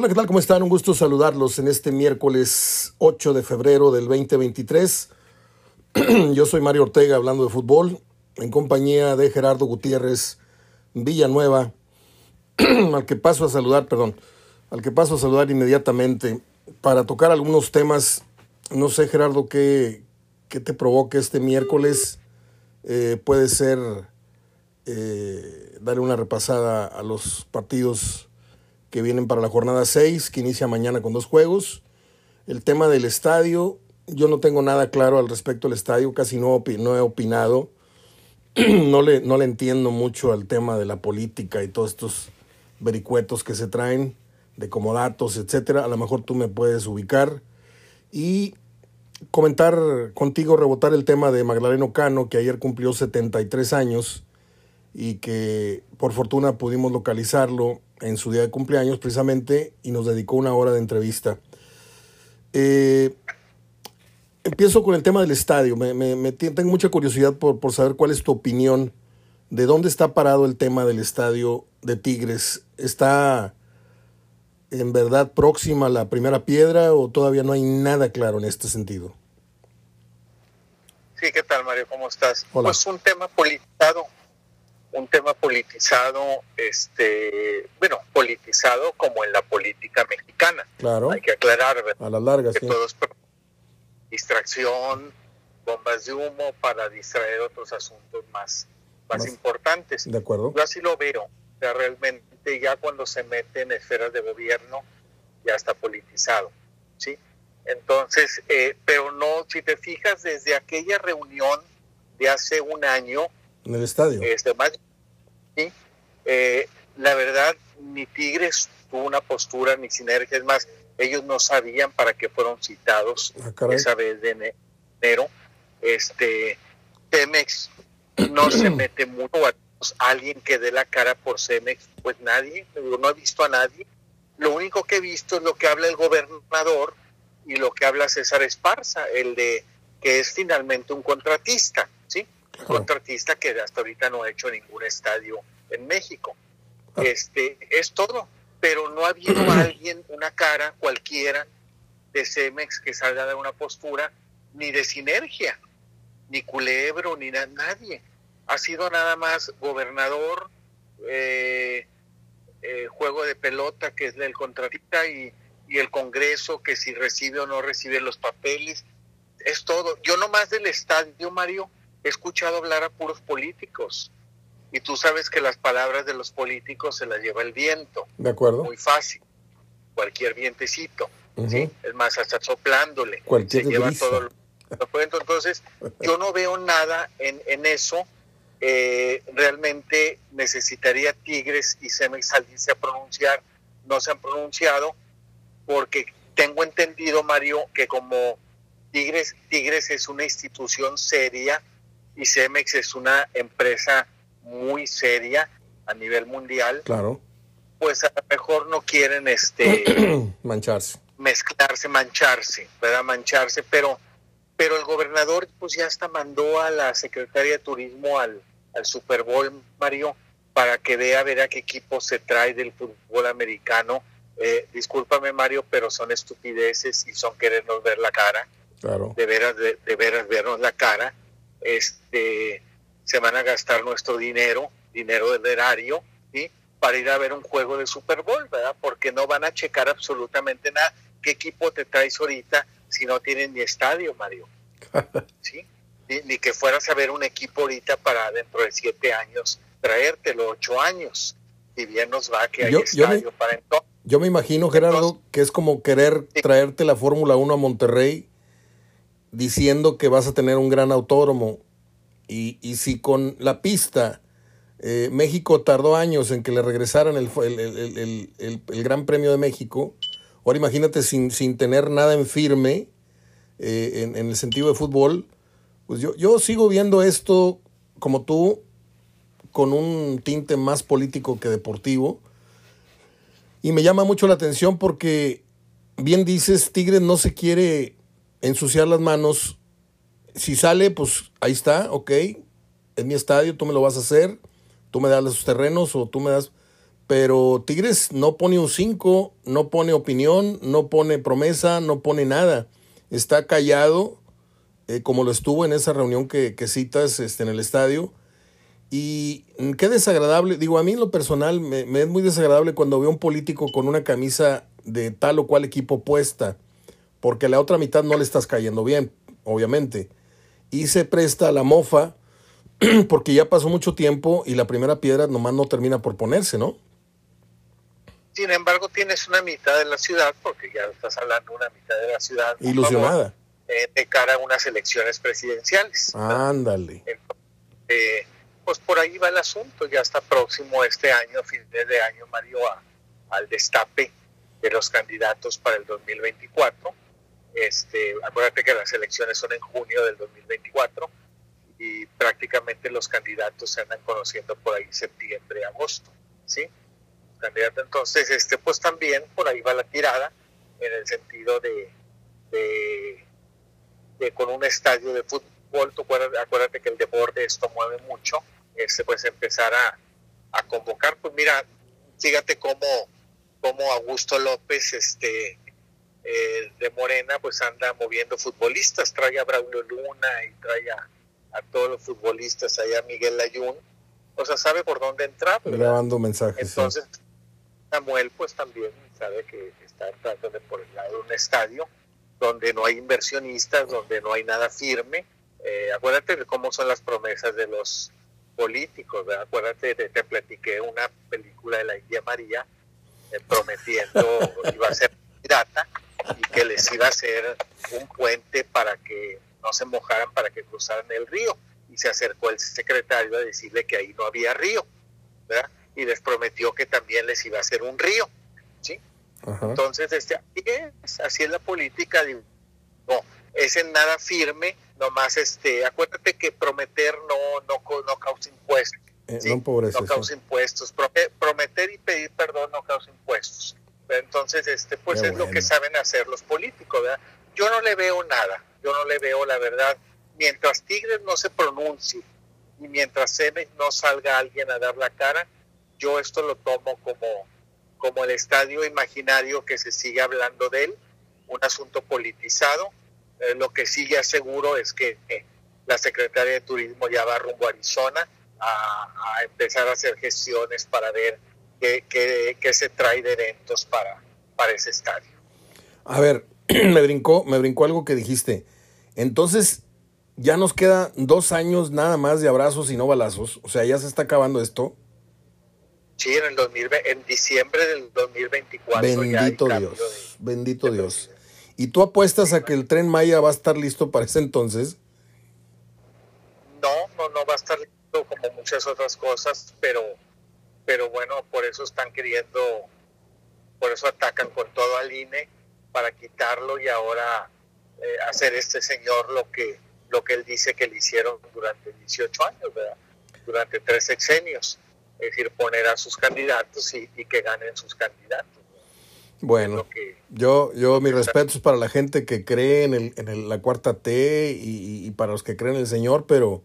Hola, ¿qué tal? ¿Cómo están? Un gusto saludarlos en este miércoles 8 de febrero del 2023. Yo soy Mario Ortega hablando de fútbol en compañía de Gerardo Gutiérrez Villanueva, al que paso a saludar, perdón, al que paso a saludar inmediatamente para tocar algunos temas. No sé, Gerardo, qué, qué te provoca este miércoles. Eh, puede ser eh, darle una repasada a los partidos que vienen para la jornada 6, que inicia mañana con dos juegos. El tema del estadio, yo no tengo nada claro al respecto del estadio, casi no, no he opinado. no, le, no le entiendo mucho al tema de la política y todos estos vericuetos que se traen de comodatos, etcétera. A lo mejor tú me puedes ubicar y comentar contigo, rebotar el tema de Magdaleno Cano, que ayer cumplió 73 años y que por fortuna pudimos localizarlo en su día de cumpleaños precisamente y nos dedicó una hora de entrevista. Eh, empiezo con el tema del estadio. Me, tengo mucha curiosidad por, por, saber cuál es tu opinión de dónde está parado el tema del estadio de Tigres. ¿Está en verdad próxima a la primera piedra o todavía no hay nada claro en este sentido? Sí, ¿qué tal Mario? ¿Cómo estás? Pues un tema politizado un tema politizado, este, bueno, politizado como en la política mexicana. Claro. Hay que aclarar, A la larga, que todo es distracción, bombas de humo para distraer otros asuntos más, más, importantes. De acuerdo. Yo así lo veo. O sea, realmente ya cuando se mete en esferas de gobierno, ya está politizado. ¿sí? Entonces, eh, pero no, si te fijas, desde aquella reunión de hace un año, en el estadio. Este, más, ¿sí? Eh, la verdad, ni Tigres tuvo una postura ni sinergia. Es más, ellos no sabían para qué fueron citados ah, esa vez de enero. Este, Cemex no se mete mucho a alguien que dé la cara por Cemex, pues nadie, no he visto a nadie. Lo único que he visto es lo que habla el gobernador y lo que habla César Esparza, el de que es finalmente un contratista, ¿sí? Contratista que hasta ahorita no ha hecho ningún estadio en México. Ah. Este, es todo, pero no ha habido alguien, una cara cualquiera de Cemex que salga de una postura, ni de sinergia, ni culebro, ni nadie. Ha sido nada más gobernador, eh, eh, juego de pelota que es del contratista y, y el Congreso que si recibe o no recibe los papeles. Es todo. Yo nomás del estadio, Mario, he escuchado hablar a puros políticos. Y tú sabes que las palabras de los políticos se las lleva el viento. De acuerdo. Muy fácil. Cualquier vientecito. ¿sí? Es más, hasta soplándole. Cualquier se lleva todo lo, Entonces, yo no veo nada en, en eso. Eh, realmente necesitaría Tigres y Cemex salirse a pronunciar. No se han pronunciado porque tengo entendido, Mario, que como Tigres, Tigres es una institución seria y Cemex es una empresa muy seria a nivel mundial. Claro. Pues a lo mejor no quieren este mancharse. Mezclarse, mancharse, ¿verdad? Mancharse, pero pero el gobernador pues ya hasta mandó a la secretaria de turismo al, al Super Bowl, Mario, para que vea ver a qué equipo se trae del fútbol americano. Eh, discúlpame, Mario, pero son estupideces y son querernos ver la cara. Claro. De veras, de, de veras vernos la cara este, se van a gastar nuestro dinero, dinero del erario, ¿sí? para ir a ver un juego de Super Bowl, ¿verdad? Porque no van a checar absolutamente nada. ¿Qué equipo te traes ahorita si no tienen ni estadio, Mario? ¿Sí? Ni, que fueras a ver un equipo ahorita para dentro de siete años traértelo, ocho años. Si bien nos va que hay estadio para entonces. Yo me imagino, Gerardo, que es como querer traerte la Fórmula 1 a Monterrey diciendo que vas a tener un gran autódromo. Y, y si con la pista eh, México tardó años en que le regresaran el, el, el, Gran Premio de México, ahora imagínate sin, sin tener nada en firme eh, en, en, el sentido de fútbol, pues yo, yo sigo viendo esto como tú, con un tinte más político que deportivo. Y me llama mucho la atención porque, bien dices, Tigres no se quiere ensuciar las manos. Si sale, pues ahí está, ok, es mi estadio, tú me lo vas a hacer, tú me das los terrenos o tú me das... pero Tigres no pone un 5, no pone opinión, no pone promesa, no pone nada. Está callado, eh, como lo estuvo en esa reunión que, citas este, en el estadio. Y qué desagradable, digo, a mí en lo personal me, me, es muy desagradable cuando veo un político con una camisa de tal o cual equipo puesta, porque la otra mitad no le estás cayendo bien, obviamente. Y se presta a la mofa, porque ya pasó mucho tiempo y la primera piedra nomás no termina por ponerse, ¿no? Sin embargo, tienes una mitad de la ciudad, porque ya estás hablando de una mitad de la ciudad. Ilusionada. Eh, de cara a unas elecciones presidenciales. Ándale. Eh, pues por ahí va el asunto. Ya está próximo este año, fin de año, Mario, al destape de los candidatos para el 2024. Este, acuérdate que las elecciones son en junio del 2024 y prácticamente los candidatos se andan conociendo por ahí septiembre, agosto, ¿sí? Candidato entonces, este, pues también por ahí va la tirada en el sentido de, de, con un estadio de fútbol, acuérdate, que el deporte esto mueve mucho, este, pues empezar a, a convocar, pues mira, fíjate cómo como Augusto López este eh, de Morena pues anda moviendo futbolistas, trae a Braulio Luna y trae a, todos los futbolistas, allá a Miguel Layún, o sea, sabe por dónde entrar. Grabando mensajes. Entonces, Samuel pues también sabe que está entrando por el lado de un estadio donde no hay inversionistas, donde no hay nada firme. Eh, acuérdate de cómo son las promesas de los políticos, acuérdate, de, te platiqué una película de la India María, eh, prometiendo iba a ser pirata y que les iba a hacer un puente para que no se mojaran, para que cruzaran el río. Y se acercó el secretario a decirle que ahí no había río, ¿verdad? Y les prometió que también les iba a hacer un río, ¿sí? Entonces, este, así es, así es la política, digo, no, es en nada firme, nomás, este, acuérdate que prometer no, no, no causa impuestos. Eh, no, causa impuestos. Prometer y pedir perdón no causa impuestos. Entonces, este, pues es lo que saben hacer los políticos. ¿verdad? Yo no le veo nada. Yo no le veo la verdad. Mientras Tigres no se pronuncie y mientras Cemex no salga alguien a dar la cara, yo esto lo tomo como, como el estadio imaginario que se sigue hablando de él, un asunto politizado. Eh, lo que sí ya seguro es que la secretaria de Turismo ya va rumbo a Arizona a, empezar a hacer gestiones para ver qué, qué, se trae de eventos para, para ese estadio. A ver, me brincó, me brincó algo que dijiste. Entonces, ya nos queda dos años nada más de abrazos y no balazos. O sea, ya se está acabando esto. Sí, en, el en diciembre del 2024. Bendito Dios, bendito Dios. ¿Y tú apuestas a que el tren Maya va a estar listo para ese entonces? No, no, no va a estar listo como muchas otras cosas, pero, pero bueno, por eso están queriendo, por eso atacan con todo al INE para quitarlo y ahora eh, hacer este señor lo que, lo que él dice que le hicieron durante 18 años, durante tres sexenios, es decir, poner a sus candidatos y, que ganen sus candidatos. Bueno, yo, yo mis respetos para la gente que cree en, el, en la cuarta T y, y, para los que creen en el Señor, pero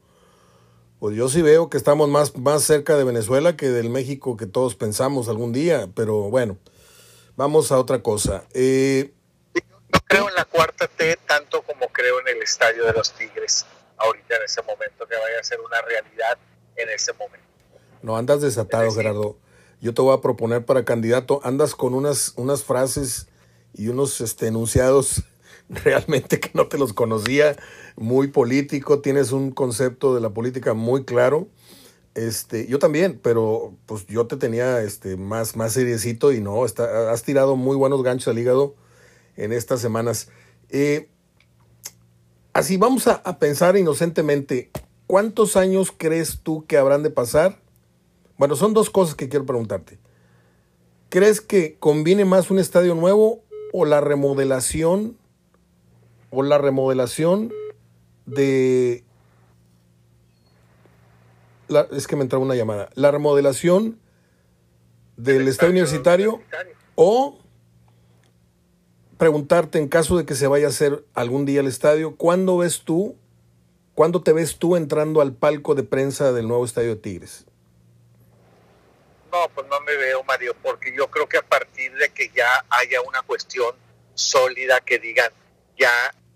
pues yo sí veo que estamos más, más cerca de Venezuela que del México que todos pensamos algún día, pero bueno, vamos a otra cosa. Eh, yo creo en la cuarta T tanto como creo en el estadio de los Tigres, ahorita en ese momento, que vaya a ser una realidad en ese momento. No, andas desatado, Gerardo. Yo te voy a proponer para candidato, andas con unas, unas frases y unos este, enunciados realmente que no te los conocía, muy político, tienes un concepto de la política muy claro. Este, yo también, pero pues yo te tenía este, más, más seriecito y no, está, has tirado muy buenos ganchos al hígado en estas semanas. Eh, así vamos a, a pensar inocentemente, ¿cuántos años crees tú que habrán de pasar? Bueno, son dos cosas que quiero preguntarte. ¿Crees que conviene más un estadio nuevo o la remodelación o la remodelación de... es que me entraba una llamada. La remodelación del estadio universitario, o preguntarte en caso de que se vaya a hacer algún día el estadio, ¿cuándo ves tú, cuándo te ves tú entrando al palco de prensa del nuevo estadio de Tigres? No, pues no me veo, Mario, porque yo creo que a partir de que ya haya una cuestión sólida que digan, ya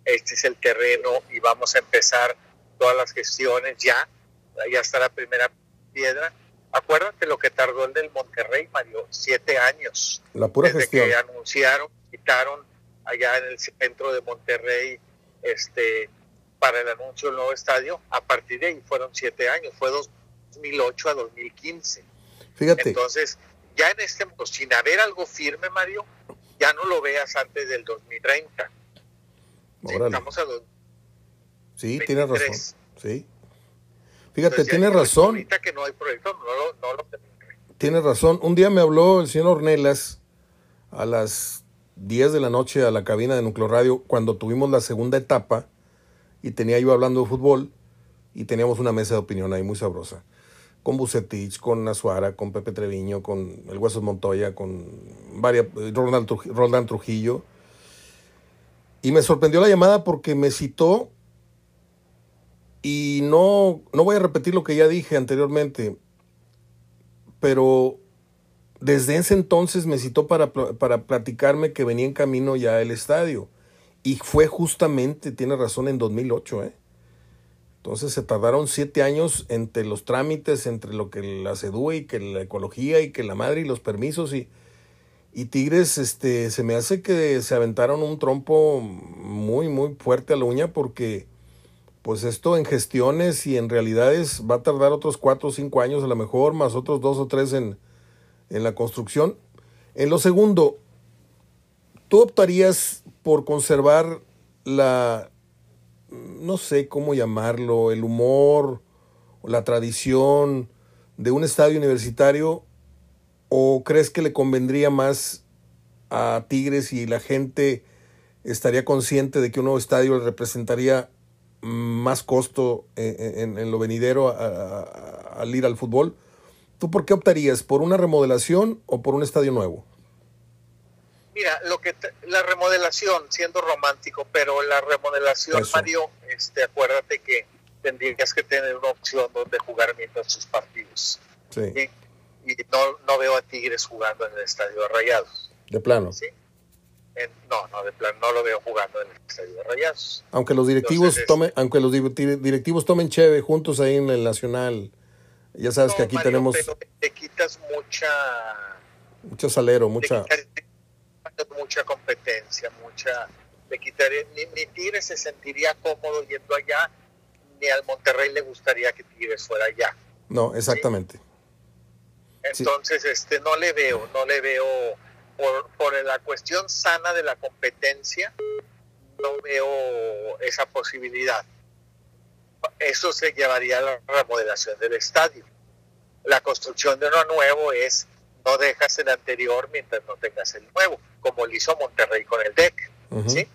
este es el terreno y vamos a empezar todas las gestiones, ya, ya está la primera piedra. Acuérdate lo que tardó el del Monterrey, Mario, siete años. La pura desde gestión. que anunciaron, quitaron allá en el centro de Monterrey, este, para el anuncio del nuevo estadio, a partir de ahí fueron siete años, fue 2008 a 2015. Fíjate, Entonces, ya en este, pues, sin haber algo firme, Mario, ya no lo veas antes del 2030. Sí, estamos a dos- sí, tienes razón. 23. Sí. Fíjate, entonces, digo, razón. Ahorita que no hay proyecto, no lo, no lo Tienes razón. Un día me habló el señor Ornelas a las 10 de la noche a la cabina de Nucleo Radio cuando tuvimos la segunda etapa y tenía yo hablando de fútbol y teníamos una mesa de opinión ahí muy sabrosa. Con Bucetich, con Azuara, con Pepe Treviño, con el Huesos Montoya, con varias, Roldán Trujillo. Y me sorprendió la llamada porque me citó y no, no voy a repetir lo que ya dije anteriormente pero desde ese entonces me citó para, para platicarme que venía en camino ya el estadio. Y fue justamente, tiene razón, en 2008. ¿eh? Entonces se tardaron siete años entre los trámites, entre lo que la CEDUE y que la ecología y que la madre y los permisos. Y, y Tigres, este, se me hace que se aventaron un trompo muy, muy fuerte a la uña porque pues esto en gestiones y en realidades va a tardar otros cuatro o cinco años a lo mejor, más otros dos o tres en, en la construcción. En lo segundo, ¿tú optarías por conservar la, no sé cómo llamarlo, el humor, la tradición de un estadio universitario o crees que le convendría más a Tigres y la gente estaría consciente de que un nuevo estadio le representaría más costo en, en- en lo venidero a- al ir al fútbol. ¿Tú por qué optarías? ¿Por una remodelación o por un estadio nuevo? Mira, lo que te- la remodelación, siendo romántico, pero la remodelación, Eso. Mario, este, acuérdate que tendrías que tener una opción donde jugar mientras sus partidos. Sí, ¿sí? Y no, no veo a Tigres jugando en el estadio de Rayados. de plano. ¿sí? En- no, no, de plan, no lo veo jugando en el estadio de Rayados. Aunque los directivos Entonces, tomen, aunque los di- directivos tomen cheve juntos ahí en el Nacional. Ya sabes que aquí Mario, tenemos pero te quitas mucha mucho salero, le mucha quitaría mucha competencia, mucha le quitaría ni, ni Tigres se sentiría cómodo yendo allá, ni al Monterrey le gustaría que Tigres fuera allá. No, exactamente. Sí. Entonces, este no le veo, no le veo por, por la cuestión sana de la competencia, no veo esa posibilidad. Eso se llevaría a la remodelación del estadio. La construcción de uno nuevo es no dejas el anterior mientras no tengas el nuevo, como lo hizo Monterrey con el DEC. Ujú. ¿sí?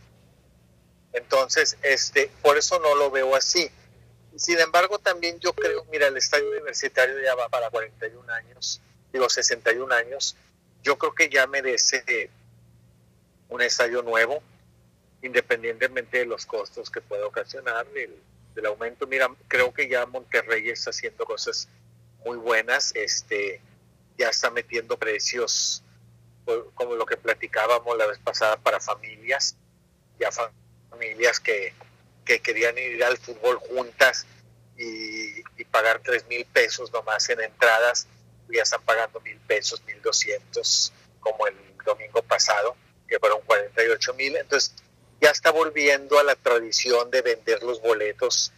Entonces, este, por eso no lo veo así. Sin embargo, también yo creo, mira, el estadio universitario ya va para 41 años, digo 61 años, yo creo que ya merece un estadio nuevo, independientemente de los costos que pueda ocasionar, del, del aumento. Mira, creo que ya Monterrey está haciendo cosas muy buenas, este, ya está metiendo precios, pues, como lo que platicábamos la vez pasada, para familias, ya fa- familias que, que querían ir al fútbol juntas y, y pagar tres mil pesos nomás en entradas, ya están pagando mil pesos, mil doscientos, como el domingo pasado, que fueron 48 mil. Entonces, ya está volviendo a la tradición de vender los boletos.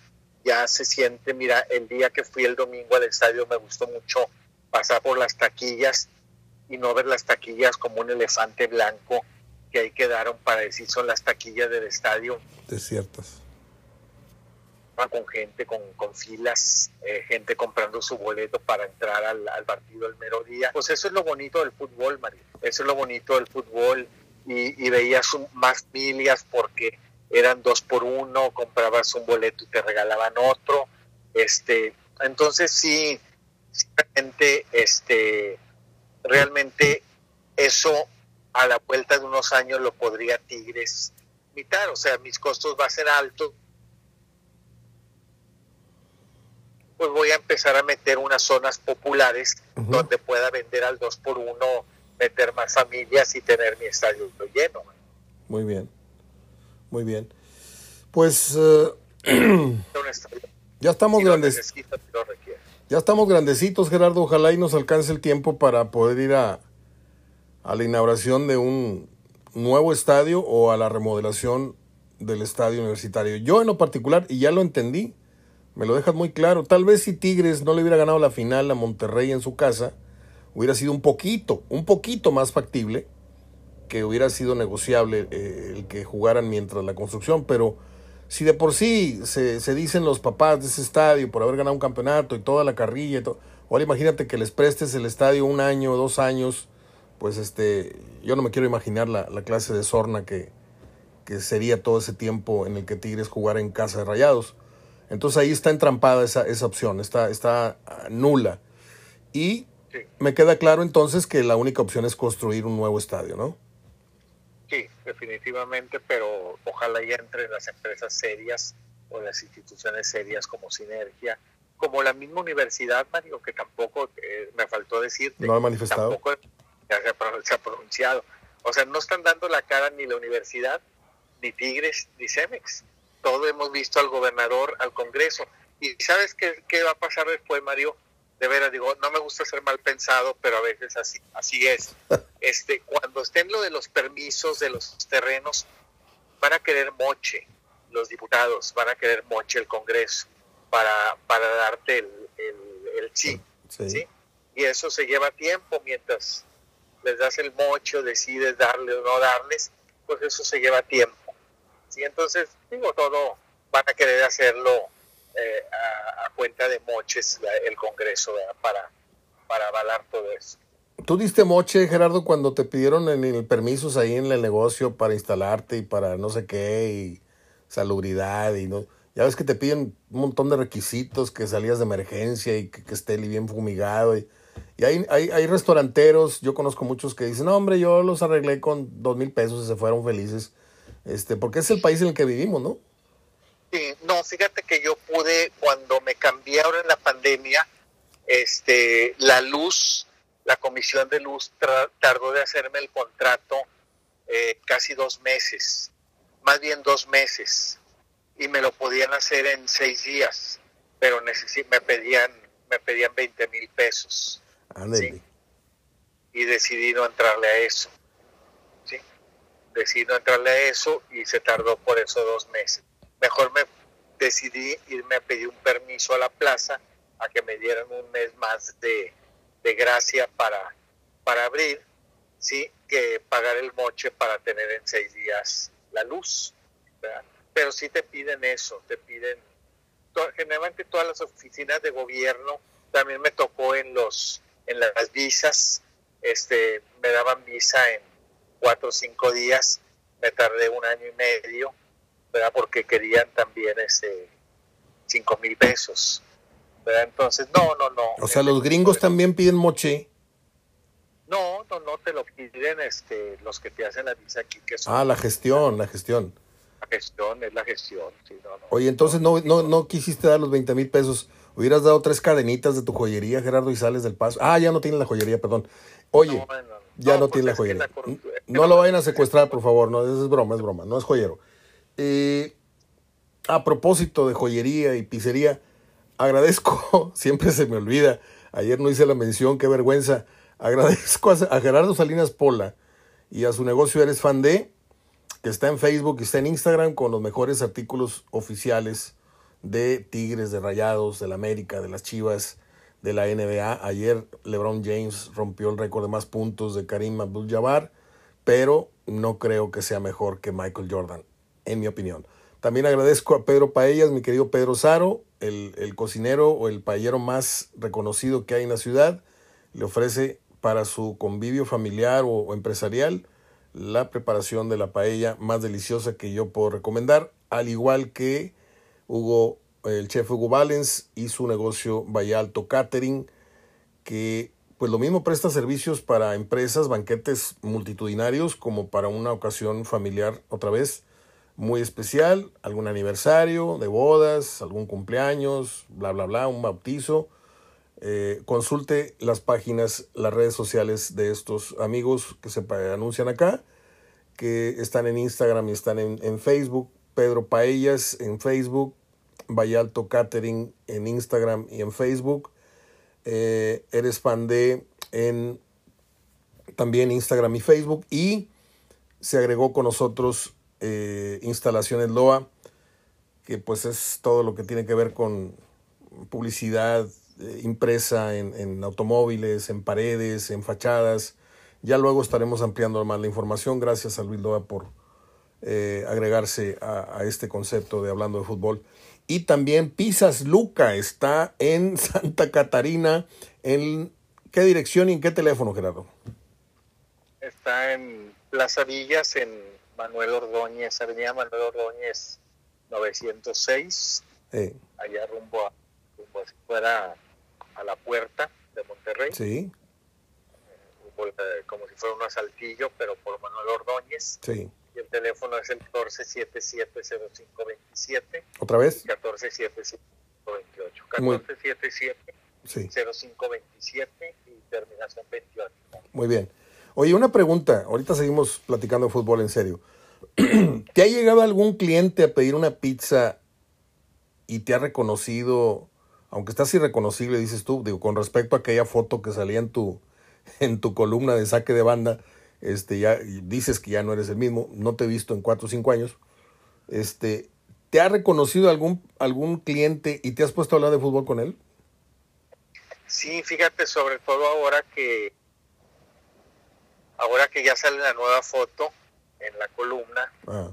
Ya se siente, mira, el día que fui el domingo al estadio me gustó mucho pasar por las taquillas y no ver las taquillas como un elefante blanco que ahí quedaron para decir son las taquillas del estadio Desiertas. Con gente, con, filas, eh, gente comprando su boleto para entrar al, partido el mero día. Pues eso es lo bonito del fútbol, María. Eso es lo bonito del fútbol. Y, veías más familias porque eran dos por uno, comprabas un boleto y te regalaban otro. Este, entonces sí, realmente, este, realmente eso a la vuelta de unos años lo podría Tigres imitar. O sea, mis costos van a ser altos, pues voy a empezar a meter unas zonas populares donde pueda vender al 2 por 1 meter más familias y tener mi estadio lleno. Muy bien, muy bien. Pues eh, ya estamos grandes. Ya estamos grandecitos, Gerardo. Ojalá y nos alcance el tiempo para poder ir a, a la inauguración de un nuevo estadio o a la remodelación del estadio universitario. Yo en lo particular, y ya lo entendí, me lo dejas muy claro, tal vez si Tigres no le hubiera ganado la final a Monterrey en su casa, hubiera sido un poquito, un poquito más factible, que hubiera sido negociable eh, el que jugaran mientras la construcción, pero si de por sí se, se, dicen los papás de ese estadio por haber ganado un campeonato y toda la carrilla y todo, ahora imagínate que les prestes el estadio un año, dos años, pues este, yo no me quiero imaginar la, la clase de sorna que, que sería todo ese tiempo en el que Tigres jugara en casa de Rayados. Entonces ahí está entrampada esa, esa opción, está, está nula. Y me queda claro entonces que la única opción es construir un nuevo estadio, ¿no? Sí, definitivamente, pero ojalá ya entre las empresas serias o las instituciones serias como Sinergia, como la misma universidad, Mario, que tampoco eh, me faltó decirte. No ha manifestado. Tampoco se ha pronunciado. O sea, no están dando la cara ni la universidad, ni Tigres, ni Cemex todo hemos visto al gobernador, al Congreso. ¿Y sabes qué, qué va a pasar después, Mario? De veras, digo, no me gusta ser mal pensado, pero a veces así, así es. Este, cuando estén lo de los permisos de los terrenos, van a querer moche los diputados, van a querer moche el Congreso para, para darte el, el, sí, sí. Y eso se lleva tiempo mientras les das el moche o decides darle o no darles, pues eso se lleva tiempo. Y entonces, digo, todo van a querer hacerlo eh, a, cuenta de moches el Congreso para, para avalar todo eso. ¿Tú diste moche, Gerardo, cuando te pidieron en el permisos ahí en el negocio para instalarte y para no sé qué y salubridad y no? Ya ves que te piden un montón de requisitos, que salías de emergencia y que, esté bien fumigado. Y, y hay, hay, hay, restauranteros, yo conozco muchos que dicen, no, hombre, yo los arreglé con dos mil pesos y se fueron felices este, porque es el país en el que vivimos, ¿no? Sí, no, fíjate que yo pude, cuando me cambié ahora en la pandemia, este, la luz, la comisión de luz tardó de hacerme el contrato eh, casi dos meses, más bien dos meses, y me lo podían hacer en seis días, pero me pedían, me pedían 20 mil pesos. Y decidí no entrarle a eso decidí no entrarle a eso y se tardó por eso dos meses. Mejor me decidí irme a pedir un permiso a la plaza a que me dieran un mes más de, gracia para, para abrir, sí, que pagar el moche para tener en seis días la luz. Pero sí te piden eso, te piden, generalmente todas las oficinas de gobierno, también me tocó en los en las visas, este, me daban visa en cuatro o cinco días, me tardé un año y medio, ¿verdad? Porque querían también ese cinco mil pesos, ¿verdad? Entonces, no, no, no. O sea, los gringos también piden moche. No, no, no te lo piden este, los que te hacen la visa aquí. Que son, ah, la gestión, la gestión. La gestión, es la gestión, sí, no, no. Oye, entonces no, no, no quisiste dar los 20 mil pesos. Hubieras dado tres cadenitas de tu joyería, Gerardo, y sales del paso. Ah, ya no tienes la joyería, perdón. Oye, ya no, tiene la joyería. no lo vayan a secuestrar, por favor. No, es broma, es broma. No es joyero. Eh, a propósito de joyería y pizzería, agradezco, siempre se me olvida. Ayer no hice la mención, qué vergüenza. Agradezco a, Gerardo Salinas Pola y a su negocio Eres Fan de, que está en Facebook y está en Instagram con los mejores artículos oficiales de Tigres, de Rayados, del América, de las Chivas, de la NBA. Ayer LeBron James rompió el récord de más puntos de Karim Abdul-Jabbar, pero no creo que sea mejor que Michael Jordan, en mi opinión. También agradezco a Pedro Paellas, mi querido Pedro Saro, el, el cocinero o el paellero más reconocido que hay en la ciudad. Le ofrece para su convivio familiar o empresarial la preparación de la paella más deliciosa que yo puedo recomendar, al igual que Hugo el chef Hugo Valens y su negocio Vallalto Catering, que pues lo mismo presta servicios para empresas, banquetes multitudinarios, como para una ocasión familiar otra vez. muy especial, algún aniversario de bodas, algún cumpleaños, bla, bla, bla, un bautizo, eh, consulte las páginas, las redes sociales de estos amigos que se anuncian acá, que están en Instagram y están en, Facebook. Pedro Paellas en Facebook, Vallalto Catering en Instagram y en Facebook. Eh, eres fan de en también Instagram y Facebook. Y se agregó con nosotros eh, Instalaciones Loa, que pues es todo lo que tiene que ver con publicidad, eh, impresa en, automóviles, en paredes, en fachadas. Ya luego estaremos ampliando más la información. Gracias a Luis Loa por eh, agregarse a, este concepto de hablando de fútbol. Y también Pisas Luca está en Santa Catarina. ¿En qué dirección y en qué teléfono, Gerardo? Está en Plaza Villas, en Manuel Ordóñez, Avenida Manuel Ordóñez 906. Allá rumbo a, rumbo a si fuera a la puerta de Monterrey. Sí. Eh, como si fuera un asaltillo, pero por Manuel Ordóñez. Sí. Y el teléfono es el 1477-0527. ¿Otra vez? 1477-0528. 1477-0527 y terminación 28. Muy bien. Oye, una pregunta. Ahorita seguimos platicando de fútbol en serio. ¿Te ha llegado algún cliente a pedir una pizza y te ha reconocido aunque estás irreconocible, dices tú, digo, con respecto a aquella foto que salía en tu, en tu columna de saque de banda, este, ya dices que ya no eres el mismo, no te he visto en cuatro o cinco años, este, ¿te ha reconocido algún, algún cliente y te has puesto a hablar de fútbol con él? Sí, fíjate, sobre todo ahora que ahora que ya sale la nueva foto en la columna ah.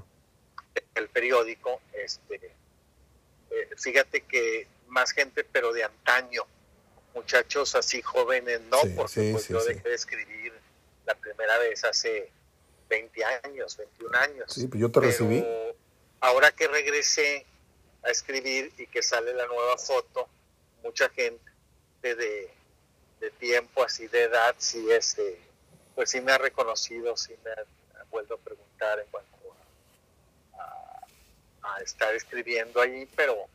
del periódico, este, eh, fíjate que más gente, pero de antaño. Muchachos así jóvenes, no, porque pues yo dejé de escribir la primera vez hace 20 años, 21 años. Sí, pues yo te recibí. Ahora que regresé a escribir y que sale la nueva foto, mucha gente de, de tiempo, así de edad, sí, este, pues sí me ha reconocido, sí me ha, vuelto a preguntar en cuanto a, a estar escribiendo allí, pero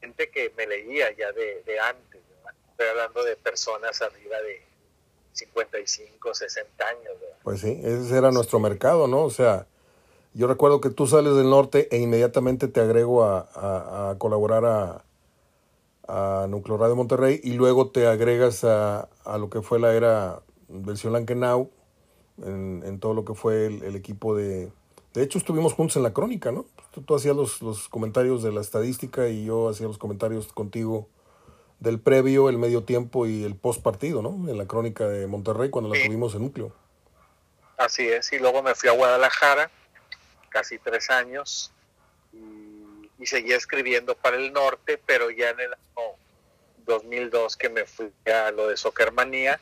gente que me leía ya de, antes. Estoy hablando de personas arriba de 55, 60 años. Pues sí, ese era nuestro mercado, ¿no? O sea, yo recuerdo que tú sales del norte e inmediatamente te agrego a, colaborar a, a Núcleo Radio Monterrey y luego te agregas a, lo que fue la era versión Lankenau, en, en todo lo que fue el equipo de, de hecho, estuvimos juntos en la crónica, ¿no? Tú, hacías los, los, comentarios de la estadística y yo hacía los comentarios contigo del previo, el medio tiempo y el post partido, ¿no? En la crónica de Monterrey cuando la tuvimos en núcleo. Así es, y luego me fui a Guadalajara, casi tres años, y, y seguía escribiendo para el norte, pero ya en el año 2002 que me fui a lo de Soccermanía,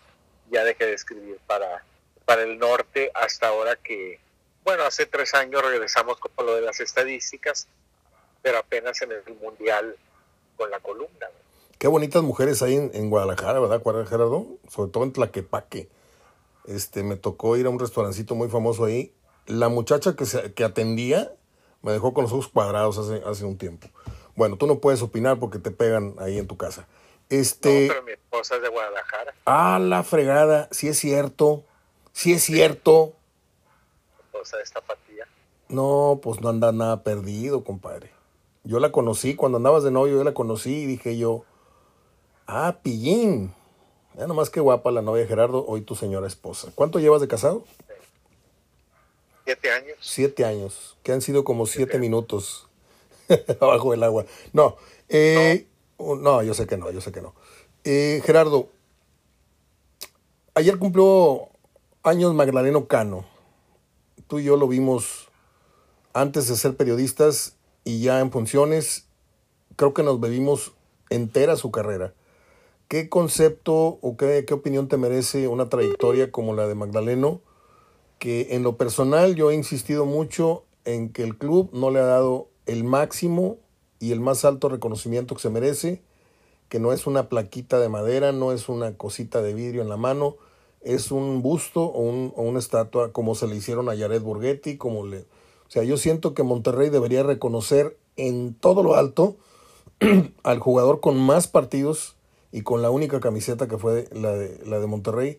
ya dejé de escribir para, para el norte hasta ahora que bueno, hace tres años regresamos con lo de las estadísticas, pero apenas en el Mundial con la columna. Qué bonitas mujeres hay en, Guadalajara, ¿verdad, Gerardo? Sobre todo en Tlaquepaque. Este, me tocó ir a un restaurancito muy famoso ahí. La muchacha que, se, que atendía me dejó con los ojos cuadrados hace, hace un tiempo. Bueno, tú no puedes opinar porque te pegan ahí en tu casa. Este... No, pero mi esposa es de Guadalajara. Ah, la fregada. Sí es cierto. Sí es cierto de esta patilla? No, pues no anda nada perdido, compadre. Yo la conocí, cuando andabas de novio, yo la conocí y dije yo, ah, pillín. Ya nomás que guapa la novia de Gerardo, hoy tu señora esposa. ¿Cuánto llevas de casado? Siete años. Siete años, que han sido como siete, minutos abajo del agua. No, eh, no. yo sé que no, yo sé que no. Eh, Gerardo, ayer cumplió años Magdaleno Cano tú y yo lo vimos antes de ser periodistas y ya en funciones, creo que nos bebimos entera su carrera. ¿Qué concepto o qué, qué opinión te merece una trayectoria como la de Magdaleno? Que en lo personal yo he insistido mucho en que el club no le ha dado el máximo y el más alto reconocimiento que se merece, que no es una plaquita de madera, no es una cosita de vidrio en la mano, es un busto o, un, una estatua como se le hicieron a Jared Borghetti, como le, O sea, yo siento que Monterrey debería reconocer en todo lo alto al jugador con más partidos y con la única camiseta que fue la de, la de Monterrey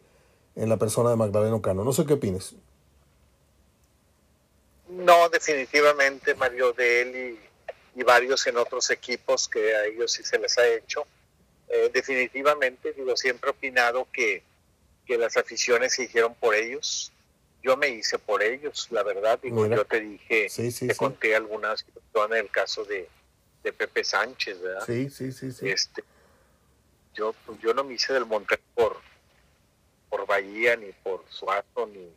en la persona de Magdaleno Cano. No sé qué opines. No, definitivamente, Mario, de él y, varios en otros equipos que a ellos sí se les ha hecho. Eh, definitivamente, digo, siempre he opinado que, que las aficiones se hicieron por ellos. Yo me hice por ellos, la verdad. Digo, yo te dije, te conté algunas en el caso de, de Pepe Sánchez, ¿verdad? Sí, sí, sí, sí. Este, yo, yo no me hice del Monterrey por, por Bahía, ni por Suazo, ni...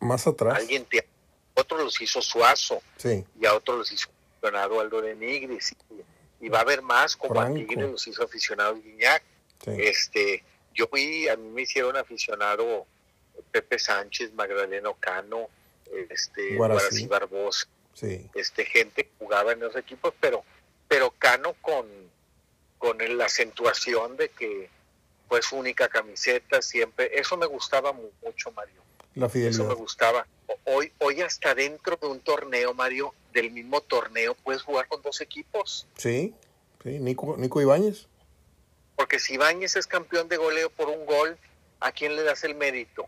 Más atrás. Alguien te, otro los hizo Suazo. Sí. Y a otros los hizo aficionado Aldo de Nigris. Y, va a haber más, como a Tigres los hizo aficionado Guiñac. Este, yo fui, a mí me hicieron aficionado Pepe Sánchez, Magdaleno Cano, este, Guarací Barbosa. Sí. Este, gente que jugaba en los equipos, pero, pero Cano con, con la acentuación de que fue su única camiseta siempre. Eso me gustaba mucho, Mario. La fidelidad. Eso me gustaba. Hoy, hoy hasta dentro de un torneo, Mario, del mismo torneo, puedes jugar con dos equipos. Sí, sí, Nico, Nico Ibáñez. Porque si Ibáñez es campeón de goleo por un gol, ¿a quién le das el mérito?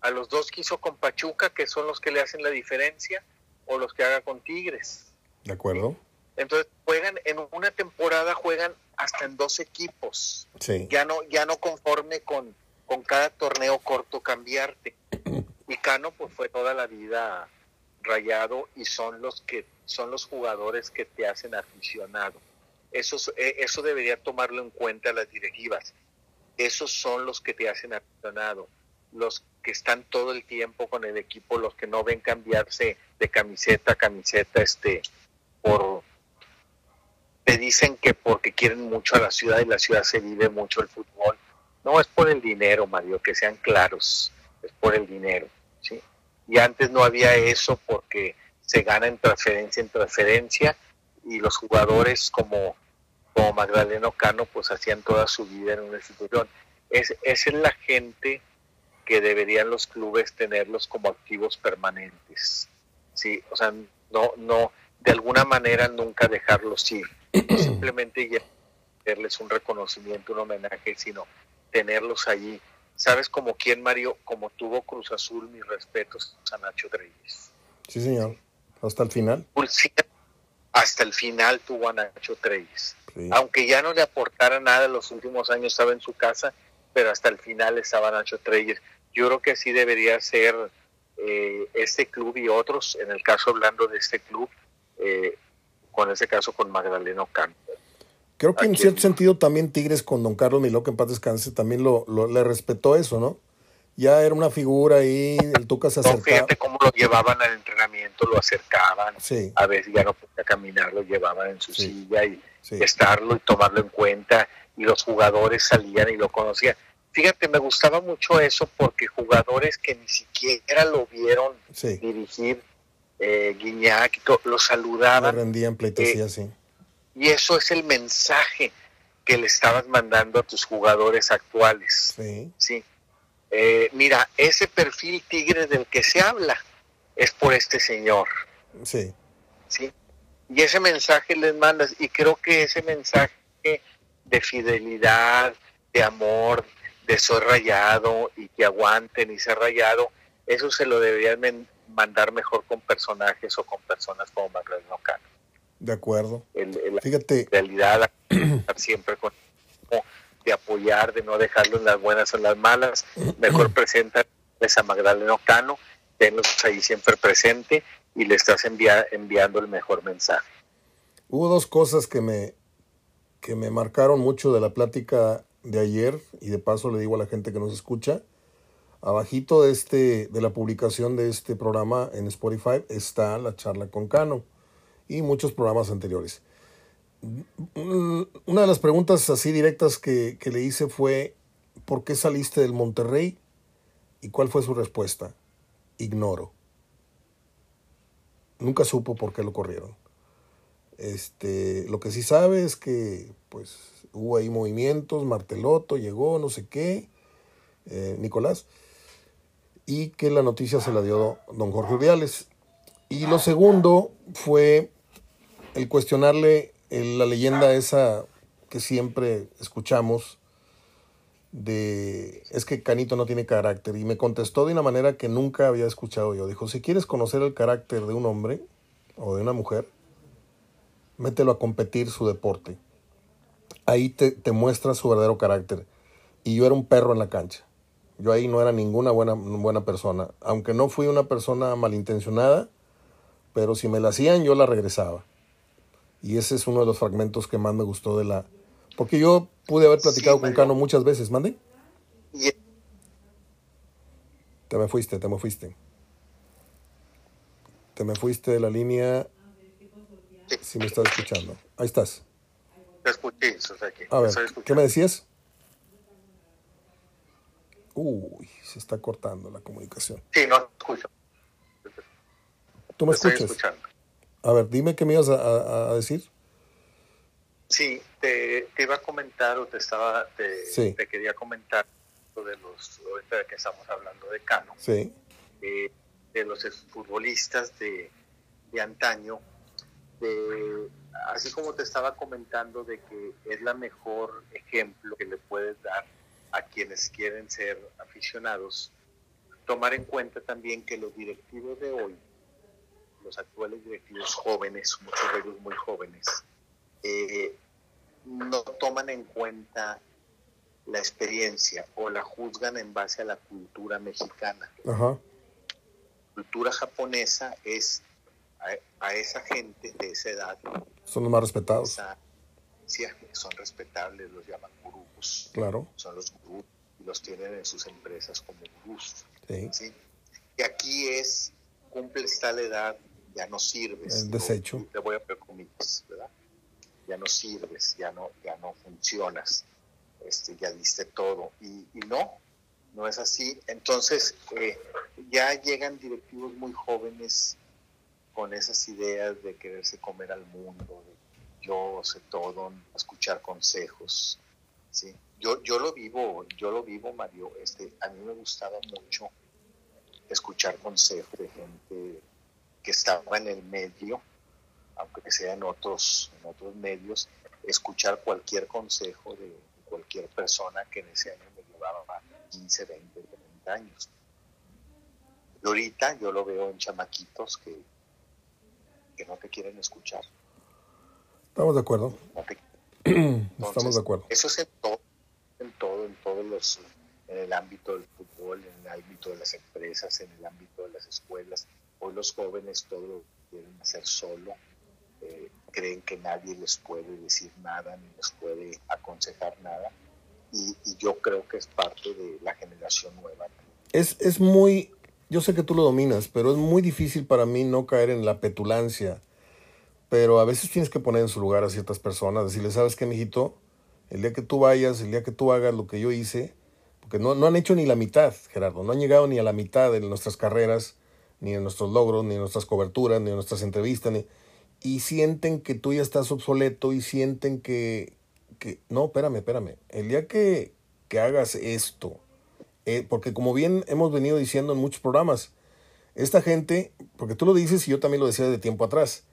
¿A los dos que hizo con Pachuca, que son los que le hacen la diferencia, o los que haga con Tigres? De acuerdo. Entonces juegan en una temporada juegan hasta en dos equipos. Sí. Ya no ya no conforme con con cada torneo corto cambiarte. Y Cano pues fue toda la vida rayado y son los que son los jugadores que te hacen aficionado. Eso, eh, eso debería tomarlo en cuenta las directivas. Esos son los que te hacen aficionado. Los que están todo el tiempo con el equipo, los que no ven cambiarse de camiseta a camiseta, este, por te dicen que porque quieren mucho a la ciudad y la ciudad se vive mucho el fútbol no es por el dinero, Mario, que sean claros, es por el dinero, ¿sí? Y antes no había eso porque se gana en transferencia en transferencia y los jugadores como, como Magdaleno Cano pues hacían toda su vida en una institución. Es, esa es la gente que deberían los clubes tenerlos como activos permanentes. Sí, o sea, no, no, de alguna manera nunca dejarlos ir, no simplemente darles un reconocimiento, un homenaje, sino tenerlos allí. ¿Sabes como quién, Mario? Como tuvo Cruz Azul, mis respetos a Nacho Treyes. Sí, señor. Hasta el final. Hasta el final tuvo a Nacho Treyes. Aunque ya no le aportara nada en los últimos años, estaba en su casa, pero hasta el final estaba Nacho Treyes. Yo creo que así debería ser eh, este club y otros, en el caso hablando de este club, eh, con ese caso con Magdaleno Cano. Creo que en cierto sentido también Tigres con Don Carlos Miló, que en paz descanse, también lo, le respetó eso, ¿no? Ya era una figura ahí, el Tuca se acercaba. fíjate cómo lo llevaban al entrenamiento, lo acercaban. A veces ya no podía caminar, lo llevaban en su silla y estarlo y tomarlo en cuenta. Y los jugadores salían y lo conocían. Fíjate, me gustaba mucho eso porque jugadores que ni siquiera lo vieron dirigir, eh, Guiñac, lo saludaban. Lo rendían pleitesía, eh, sí y eso es el mensaje que le estabas mandando a tus jugadores actuales. Sí. ¿sí? Eh, mira, ese perfil tigre del que se habla es por este señor. Sí. ¿Sí? Y ese mensaje les mandas, y creo que ese mensaje de fidelidad, de amor, de soy rayado y que aguanten y ser rayado, eso se lo deberían mandar mejor con personajes o con personas como Manuel Nocano. De acuerdo. El, Fíjate. realidad siempre con de apoyar, de no dejarlo en las buenas o en las malas. Mejor presenta a Magdalena Cano, tenlos ahí siempre presente y le estás enviando el mejor mensaje. Hubo dos cosas que me, que me marcaron mucho de la plática de ayer y de paso le digo a la gente que nos escucha. Abajito de, este, de la publicación de este programa en Spotify está la charla con Cano y muchos programas anteriores. Una de las preguntas así directas que, le hice fue, ¿por qué saliste del Monterrey? ¿Y cuál fue su respuesta? Ignoro. Nunca supo por qué lo corrieron. Este, lo que sí sabe es que pues hubo ahí movimientos, Marteloto llegó, no sé qué, eh, Nicolás, y que la noticia se la dio don Jorge Uriales. Y lo segundo fue el cuestionarle la leyenda esa que siempre escuchamos de es que Canito no tiene carácter y me contestó de una manera que nunca había escuchado yo. Dijo, si quieres conocer el carácter de un hombre o de una mujer, mételo a competir su deporte. Ahí te, te muestra su verdadero carácter. Y yo era un perro en la cancha. Yo ahí no era ninguna buena, buena persona. Aunque no fui una persona malintencionada, pero si me la hacían yo la regresaba. Y ese es uno de los fragmentos que más me gustó de la... Porque yo pude haber platicado con Cano muchas veces, ¿mande? Te me fuiste, te me fuiste. Te me fuiste de la línea. Si me estás escuchando. Ahí estás. Te escuché, A ver, ¿qué me decías? Uy, se está cortando la comunicación. Sí, no escucho. ¿Tú me escuchas? A ver, dime qué me ibas a, decir. Sí, te, iba a comentar o te estaba, te, quería comentar de los, ahorita que estamos hablando de Cano, sí. Eh, de los futbolistas de, de antaño, así como te estaba comentando de que es la mejor ejemplo que le puedes dar a quienes quieren ser aficionados, tomar en cuenta también que los directivos de hoy los actuales directivos jóvenes, muchos de ellos muy jóvenes, eh, no toman en cuenta la experiencia o la juzgan en base a la cultura mexicana. La cultura japonesa es a, esa gente de esa edad. Son los más respetados. Son respetables, los llaman gurús. Claro. Son los gurús y los tienen en sus empresas como gurús. Sí. Y aquí es, cumple esta edad, ya no sirves. El desecho. te voy a ¿verdad? Ya no sirves, ya no, ya no funcionas, este, ya diste todo. Y, no, no es así. Entonces, eh, ya llegan directivos muy jóvenes con esas ideas de quererse comer al mundo, de yo sé todo, escuchar consejos. ¿sí? Yo, yo lo vivo, yo lo vivo, Mario. Este, a mí me gustaba mucho escuchar consejos de gente que estaba en el medio, aunque sea en otros, en otros medios, escuchar cualquier consejo de cualquier persona que en ese año me llevaba 15, 20, 30 años. Y ahorita yo lo veo en chamaquitos que, que no te quieren escuchar. Estamos de acuerdo. Estamos de acuerdo. Eso es en todo, en todo, en todos los, en el ámbito del fútbol, en el ámbito de las empresas, en el ámbito de las escuelas, Hoy los jóvenes todo lo quieren hacer solo, eh, creen que nadie les puede decir nada ni les puede aconsejar nada y, yo creo que es parte de la generación nueva. Es, es muy, yo sé que tú lo dominas, pero es muy difícil para mí no caer en la petulancia. Pero a veces tienes que poner en su lugar a ciertas personas, decirles, ¿sabes qué, mijito? El día que tú vayas, el día que tú hagas lo que yo hice, porque no, no han hecho ni la mitad, Gerardo, no han llegado ni a la mitad de nuestras carreras, ni en nuestros logros, ni en nuestras coberturas, ni en nuestras entrevistas, ni... y sienten que tú ya estás obsoleto y sienten que, que... no, espérame, espérame, el día que, que hagas esto, eh, porque como bien hemos venido diciendo en muchos programas, esta gente, porque tú lo dices y yo también lo decía de tiempo atrás,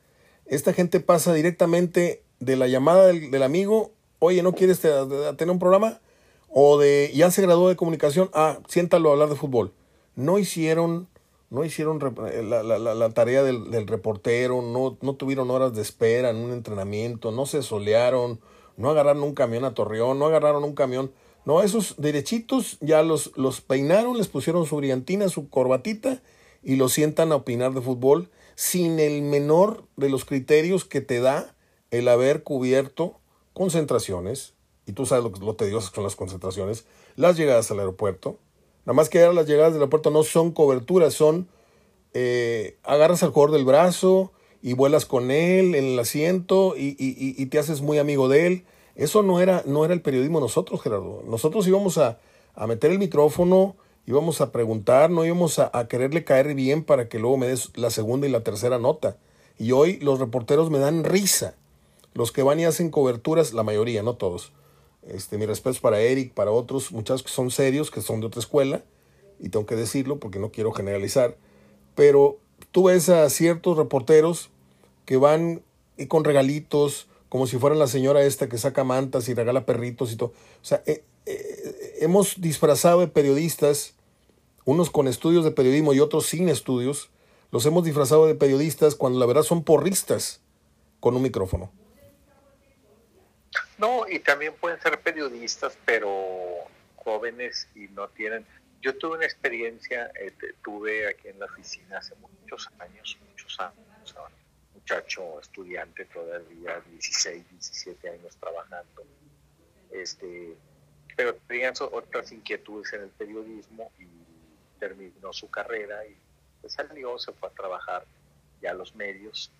esta gente pasa directamente de la llamada del, del amigo, oye, ¿no quieres tener un programa? O de, ya se graduó de comunicación, ah, siéntalo a hablar de fútbol. No hicieron no hicieron eh, la, la, la tarea del, del, reportero, no, no tuvieron horas de espera en un entrenamiento, no se solearon, no agarraron un camión a Torreón, no agarraron un camión. No, esos derechitos ya los, los peinaron, les pusieron su brillantina, su corbatita y los sientan a opinar de fútbol sin el menor de los criterios que te da el haber cubierto concentraciones, y tú sabes lo, lo tediosas son las concentraciones, las llegadas al aeropuerto, Nada más que ahora las llegadas del aeropuerto no son coberturas, son eh, agarras al jugador del brazo y vuelas con él en el asiento y, te haces muy amigo de él. Eso no era, no era el periodismo nosotros, Gerardo. Nosotros íbamos a, meter el micrófono, íbamos a preguntar, no íbamos a, quererle caer bien para que luego me des la segunda y la tercera nota. Y hoy los reporteros me dan risa. Los que van y hacen coberturas, la mayoría, no todos, este, mi respeto para Eric, para otros muchachos que son serios, que son de otra escuela, y tengo que decirlo porque no quiero generalizar, pero tú ves a ciertos reporteros que van y con regalitos, como si fueran la señora esta que saca mantas y regala perritos y todo. O sea, eh, eh, hemos disfrazado de periodistas, unos con estudios de periodismo y otros sin estudios, los hemos disfrazado de periodistas cuando la verdad son porristas con un micrófono. No, y también pueden ser periodistas, pero jóvenes y no tienen... Yo tuve una experiencia, eh, tuve aquí en la oficina hace muchos años, muchos años, muchacho estudiante todavía, 16, 17 años trabajando, este, pero tenían otras inquietudes en el periodismo y terminó su carrera y pues salió, se fue a trabajar ya a los medios.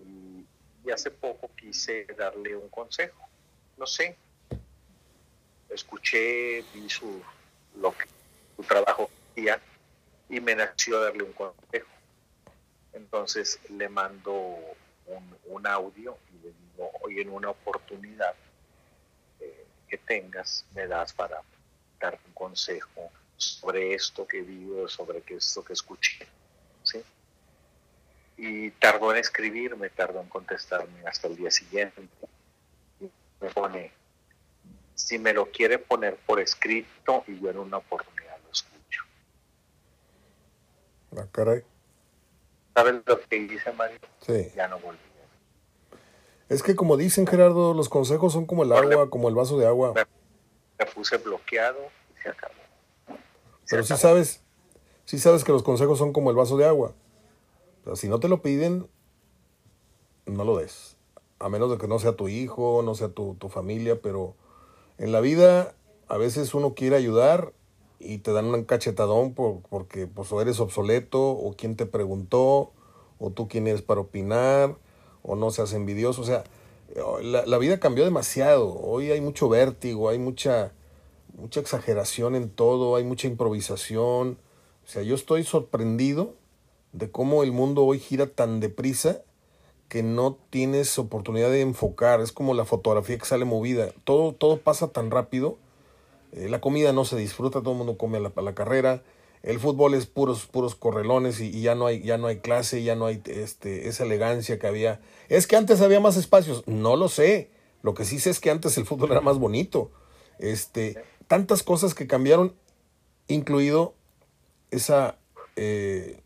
Y, hace poco quise darle un consejo, no sé, escuché, vi su, lo que, su trabajo hacía y me nació darle un consejo. Entonces le mando un, audio y le digo, hoy en una oportunidad eh, que tengas, me das para dar un consejo sobre esto que vivo, sobre esto que escuché. ¿sí? Y tardó en escribirme, tardó en contestarme hasta el día siguiente. Y me pone, si me lo quiere poner por escrito y yo en una oportunidad lo escucho. La ah, caray. ¿Sabes lo que dice Mario? Sí. Ya no volví. Es que como dicen Gerardo, los consejos son como el agua, como el vaso de agua. Me, puse bloqueado y se acabó. Pero si sabes, sí sabes que los consejos son como el vaso de agua. Si no te lo piden, no lo des. A menos de que no sea tu hijo, no sea tu, tu familia, pero en la vida a veces uno quiere ayudar y te dan un cachetadón por, porque pues, o eres obsoleto, o quién te preguntó, o tú quién eres para opinar, o no seas envidioso. O sea, la, la vida cambió demasiado. Hoy hay mucho vértigo, hay mucha, mucha exageración en todo, hay mucha improvisación. O sea, yo estoy sorprendido de cómo el mundo hoy gira tan deprisa que no tienes oportunidad de enfocar. Es como la fotografía que sale movida. Todo, todo pasa tan rápido eh, la comida no se disfruta, todo el mundo come a la, carrera. El fútbol es puros, puros correlones y, ya no hay, ya no hay clase, ya no hay este, esa elegancia que había. Es que antes había más espacios. No lo sé. Lo que sí sé es que antes el fútbol era más bonito. Este, tantas cosas que cambiaron, incluido esa, eh,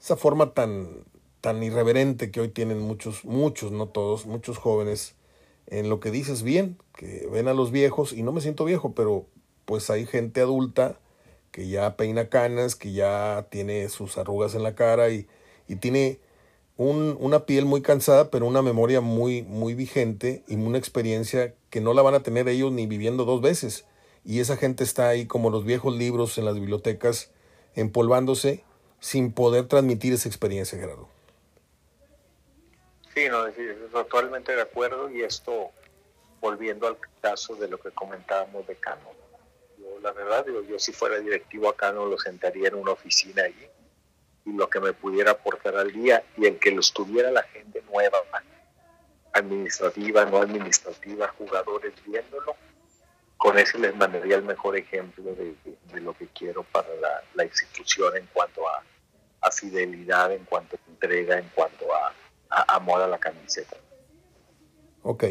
esa forma tan, tan irreverente que hoy tienen muchos, muchos, no todos, muchos jóvenes en lo que dices bien, que ven a los viejos, y no me siento viejo, pero pues hay gente adulta que ya peina canas, que ya tiene sus arrugas en la cara y, y tiene un, una piel muy cansada, pero una memoria muy, muy vigente y una experiencia que no la van a tener ellos ni viviendo dos veces. Y esa gente está ahí como los viejos libros en las bibliotecas, empolvándose sin poder transmitir esa experiencia, Gerardo. Sí, no, totalmente de acuerdo y esto volviendo al caso de lo que comentábamos de Cano. Yo, la verdad, yo si fuera directivo a Cano lo sentaría en una oficina allí y lo que me pudiera aportar al día y en que lo estuviera la gente nueva, administrativa, no administrativa, jugadores viéndolo, con eso les mandaría el mejor ejemplo de, lo que quiero para la, institución en cuanto a, a fidelidad, en cuanto a entrega, en cuanto a a, a la camiseta. Ok.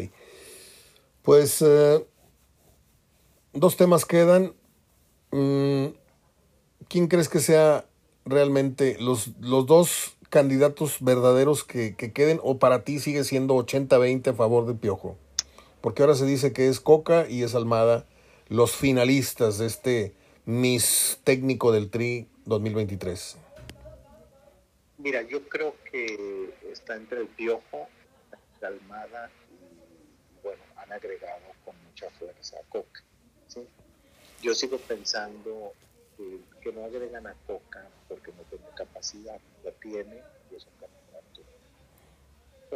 Pues eh, dos temas quedan. Mm, ¿Quién crees que sea realmente los, los dos candidatos verdaderos que, que, queden o para ti sigue siendo 80-20 a favor de Piojo? Porque ahora se dice que es Coca y es Almada los finalistas de este Miss Técnico del Tri 2023. Mira, yo creo que está entre el Piojo, Almada y, bueno, han agregado con mucha fuerza a Coca. Yo sigo pensando que, no agregan a Coca porque no tiene capacidad, la tiene y es un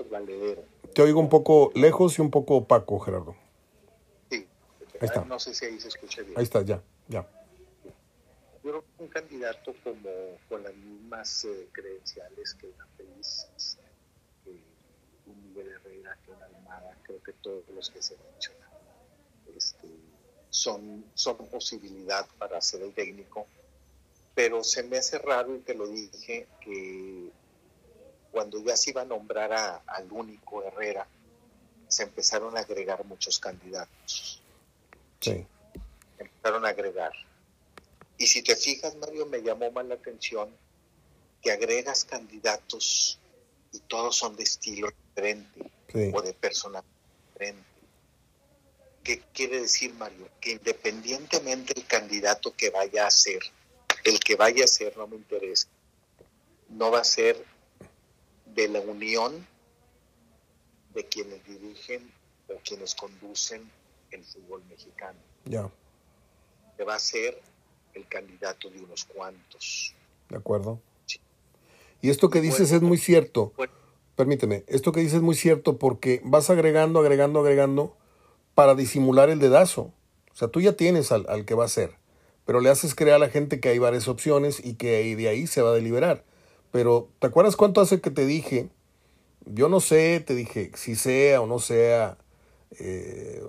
valedero. Te oigo un poco lejos y un poco opaco, Gerardo. Sí, ahí está. no sé si ahí se escucha bien. Ahí está, ya, ya yo creo que un candidato como con las mismas eh, credenciales que una Feliz, que un Miguel Herrera, que una Almada, creo que todos los que se mencionan este, son, son posibilidad para ser el técnico pero se me hace raro y te lo dije que cuando ya se iba a nombrar a, al único Herrera, se empezaron a agregar muchos candidatos. Sí. Empezaron a agregar. Y si te fijas, Mario, me llamó más la atención que agregas candidatos y todos son de estilo diferente o de personalidad diferente. ¿Qué quiere decir, Mario? Que independientemente del candidato que vaya a ser, el que vaya a ser no me interesa, no va a ser de la unión de quienes dirigen o quienes conducen el fútbol mexicano. Ya. Que va a ser el candidato de unos cuantos. De acuerdo. Y esto que dices es muy cierto. Permíteme, esto que dices es muy cierto porque vas agregando, agregando, agregando para disimular el dedazo. O sea, tú ya tienes al, al que va a ser, pero le haces creer a la gente que hay varias opciones y que de ahí se va a deliberar. Pero, ¿te acuerdas cuánto hace que te dije? Yo no sé, te dije, si sea o no sea eh,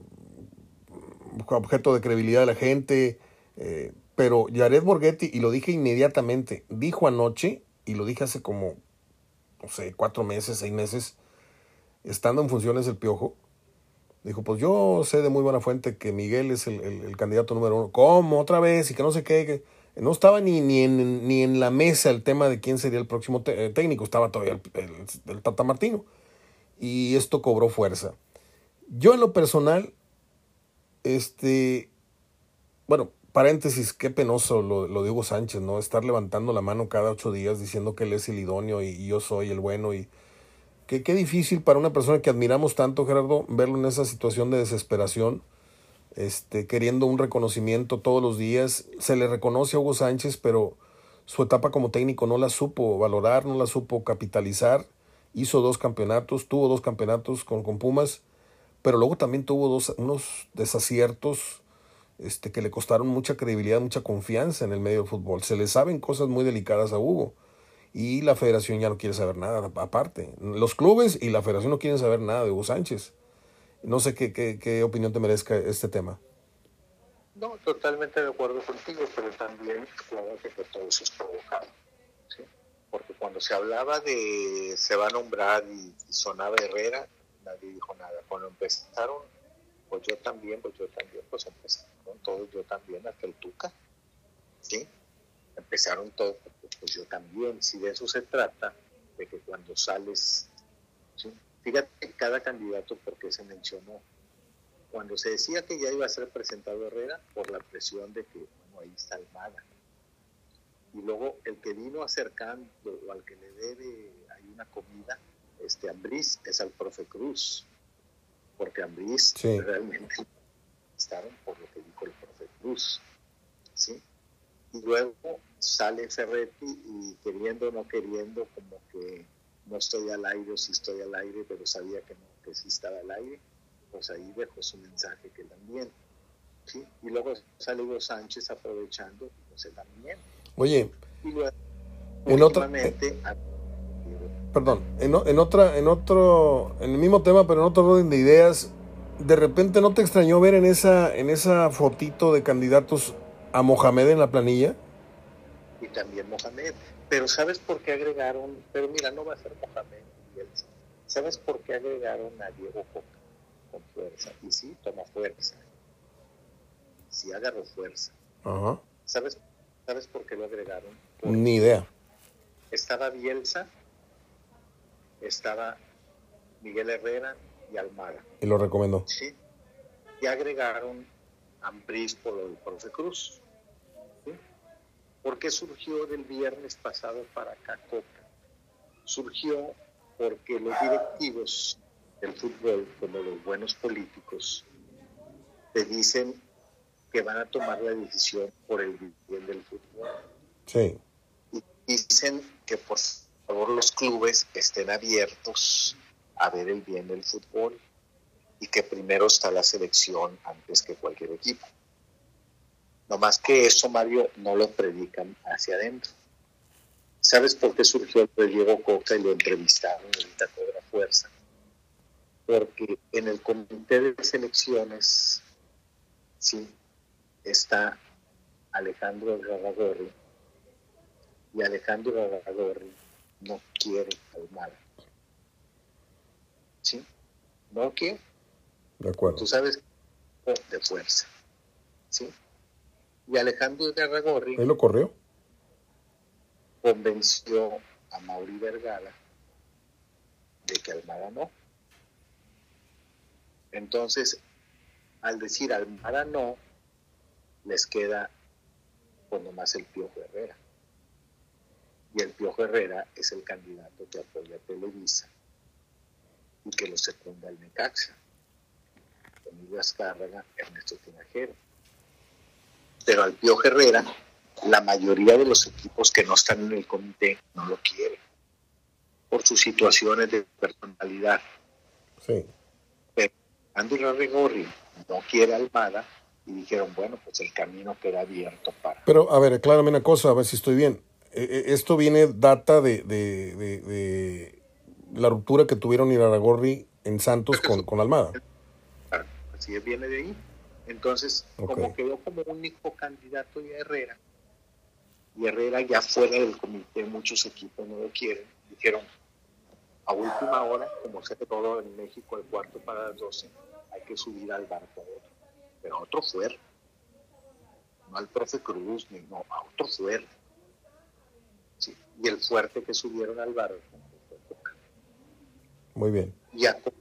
objeto de credibilidad de la gente, eh, pero Jared Borghetti, y lo dije inmediatamente, dijo anoche, y lo dije hace como, no sé, cuatro meses, seis meses, estando en funciones del Piojo, dijo, pues yo sé de muy buena fuente que Miguel es el, candidato número uno. ¿Cómo? Otra vez, y que no sé qué. No estaba ni, ni, en, ni en la mesa el tema de quién sería el próximo eh, técnico, estaba todavía el, el Tata Martino. Y esto cobró fuerza. Yo en lo personal, este, bueno, paréntesis, qué penoso lo, lo de Hugo Sánchez, ¿no? Estar levantando la mano cada ocho días diciendo que él es el idóneo y, yo soy el bueno y qué difícil para una persona que admiramos tanto, Gerardo, verlo en esa situación de desesperación, este, queriendo un reconocimiento todos los días. Se le reconoce a Hugo Sánchez, pero su etapa como técnico no la supo valorar, no la supo capitalizar. Hizo dos campeonatos, tuvo dos campeonatos con, con Pumas, pero luego también tuvo dos, unos desaciertos este, que le costaron mucha credibilidad, mucha confianza en el medio del fútbol. Se le saben cosas muy delicadas a Hugo y la federación ya no quiere saber nada aparte. Los clubes y la federación no quieren saber nada de Hugo Sánchez. No sé qué, qué, qué opinión te merezca este tema. No, totalmente de acuerdo contigo, pero también claro que todo eso es provocado. Porque cuando se hablaba de se va a nombrar y, sonaba Herrera, nadie dijo nada. Cuando empezaron pues yo también, pues yo también, pues empezaron todos, yo también, hasta el Tuca, ¿sí? Empezaron todos, pues yo también, si de eso se trata, de que cuando sales, ¿sí? Fíjate cada candidato porque se mencionó, cuando se decía que ya iba a ser presentado Herrera, por la presión de que, bueno, ahí está Almada, y luego el que vino acercando o al que le debe hay una comida, este Ambriz, es al profe Cruz, porque Ambriz realmente estaban por lo que dijo el profe Cruz. ¿sí? Y luego sale Ferretti y queriendo o no queriendo, como que no estoy al aire o si estoy al aire, pero sabía que no, que sí estaba al aire, pues ahí dejó su mensaje que también. ¿sí? Y luego sale Hugo Sánchez aprovechando, pues él también. Oye, y luego, en otra, perdón, en, en, otra, en otro, en el mismo tema, pero en otro orden de ideas, de repente no te extrañó ver en esa, en esa fotito de candidatos a Mohamed en la planilla? Y también Mohamed. Pero ¿sabes por qué agregaron? Pero mira, no va a ser Mohamed. ¿Sabes por qué agregaron a Diego Coca con fuerza? Y sí, toma fuerza. Sí agarró fuerza. Ajá. ¿Sabes, ¿Sabes por qué lo agregaron? Ni idea. Estaba Bielsa estaba Miguel Herrera y Almada. Y lo recomendó. Sí. Y agregaron Ambris por el profe Cruz. ¿Por qué surgió del viernes pasado para acá Coca? Surgió porque los directivos del fútbol, como los buenos políticos, te dicen que van a tomar la decisión por el bien del fútbol. Sí. Y dicen que por favor los clubes estén abiertos a ver el bien del fútbol y que primero está la selección antes que cualquier equipo. No más que eso, Mario, no lo predican hacia adentro. ¿Sabes por qué surgió el Diego Coca y lo entrevistaron ahorita cobra fuerza? Porque en el comité de selecciones, sí, está Alejandro Garragorri, y Alejandro Aragorri no quiere Almada. ¿Sí? No quiere. De acuerdo. Tú sabes, de fuerza. ¿Sí? Y Alejandro Aragorri. ¿Él lo corrió? Convenció a Mauri Vergara de que Almada no. Entonces, al decir Almada no, les queda pues nomás el Piojo Herrera. Y el Piojo Herrera es el candidato que apoya a Televisa y que lo secunda el Necaxa. Emilio Azcárraga, Ernesto Tinajero. Pero al Piojo Herrera, la mayoría de los equipos que no están en el comité no lo quieren por sus situaciones de personalidad. Sí. Pero Andy Rigorri no quiere Almada y dijeron, bueno, pues el camino queda abierto para... Pero, a ver, aclárame una cosa, a ver si estoy bien. Eh, eh, esto viene, data de, de, de, de la ruptura que tuvieron Iraragorri en Santos con, con Almada. Así es, viene de ahí. Entonces, como quedó como único candidato ya Herrera, y Herrera ya fuera del comité, muchos equipos no lo quieren, dijeron, a última hora, como se todo en México, el cuarto para las 12, hay que subir al barco a otro. Pero a otro fuerte. No al profe Cruz, ni no, a otro fuerte. Sí, Y el fuerte que subieron al barco fue Coca. Muy bien. Y a Co-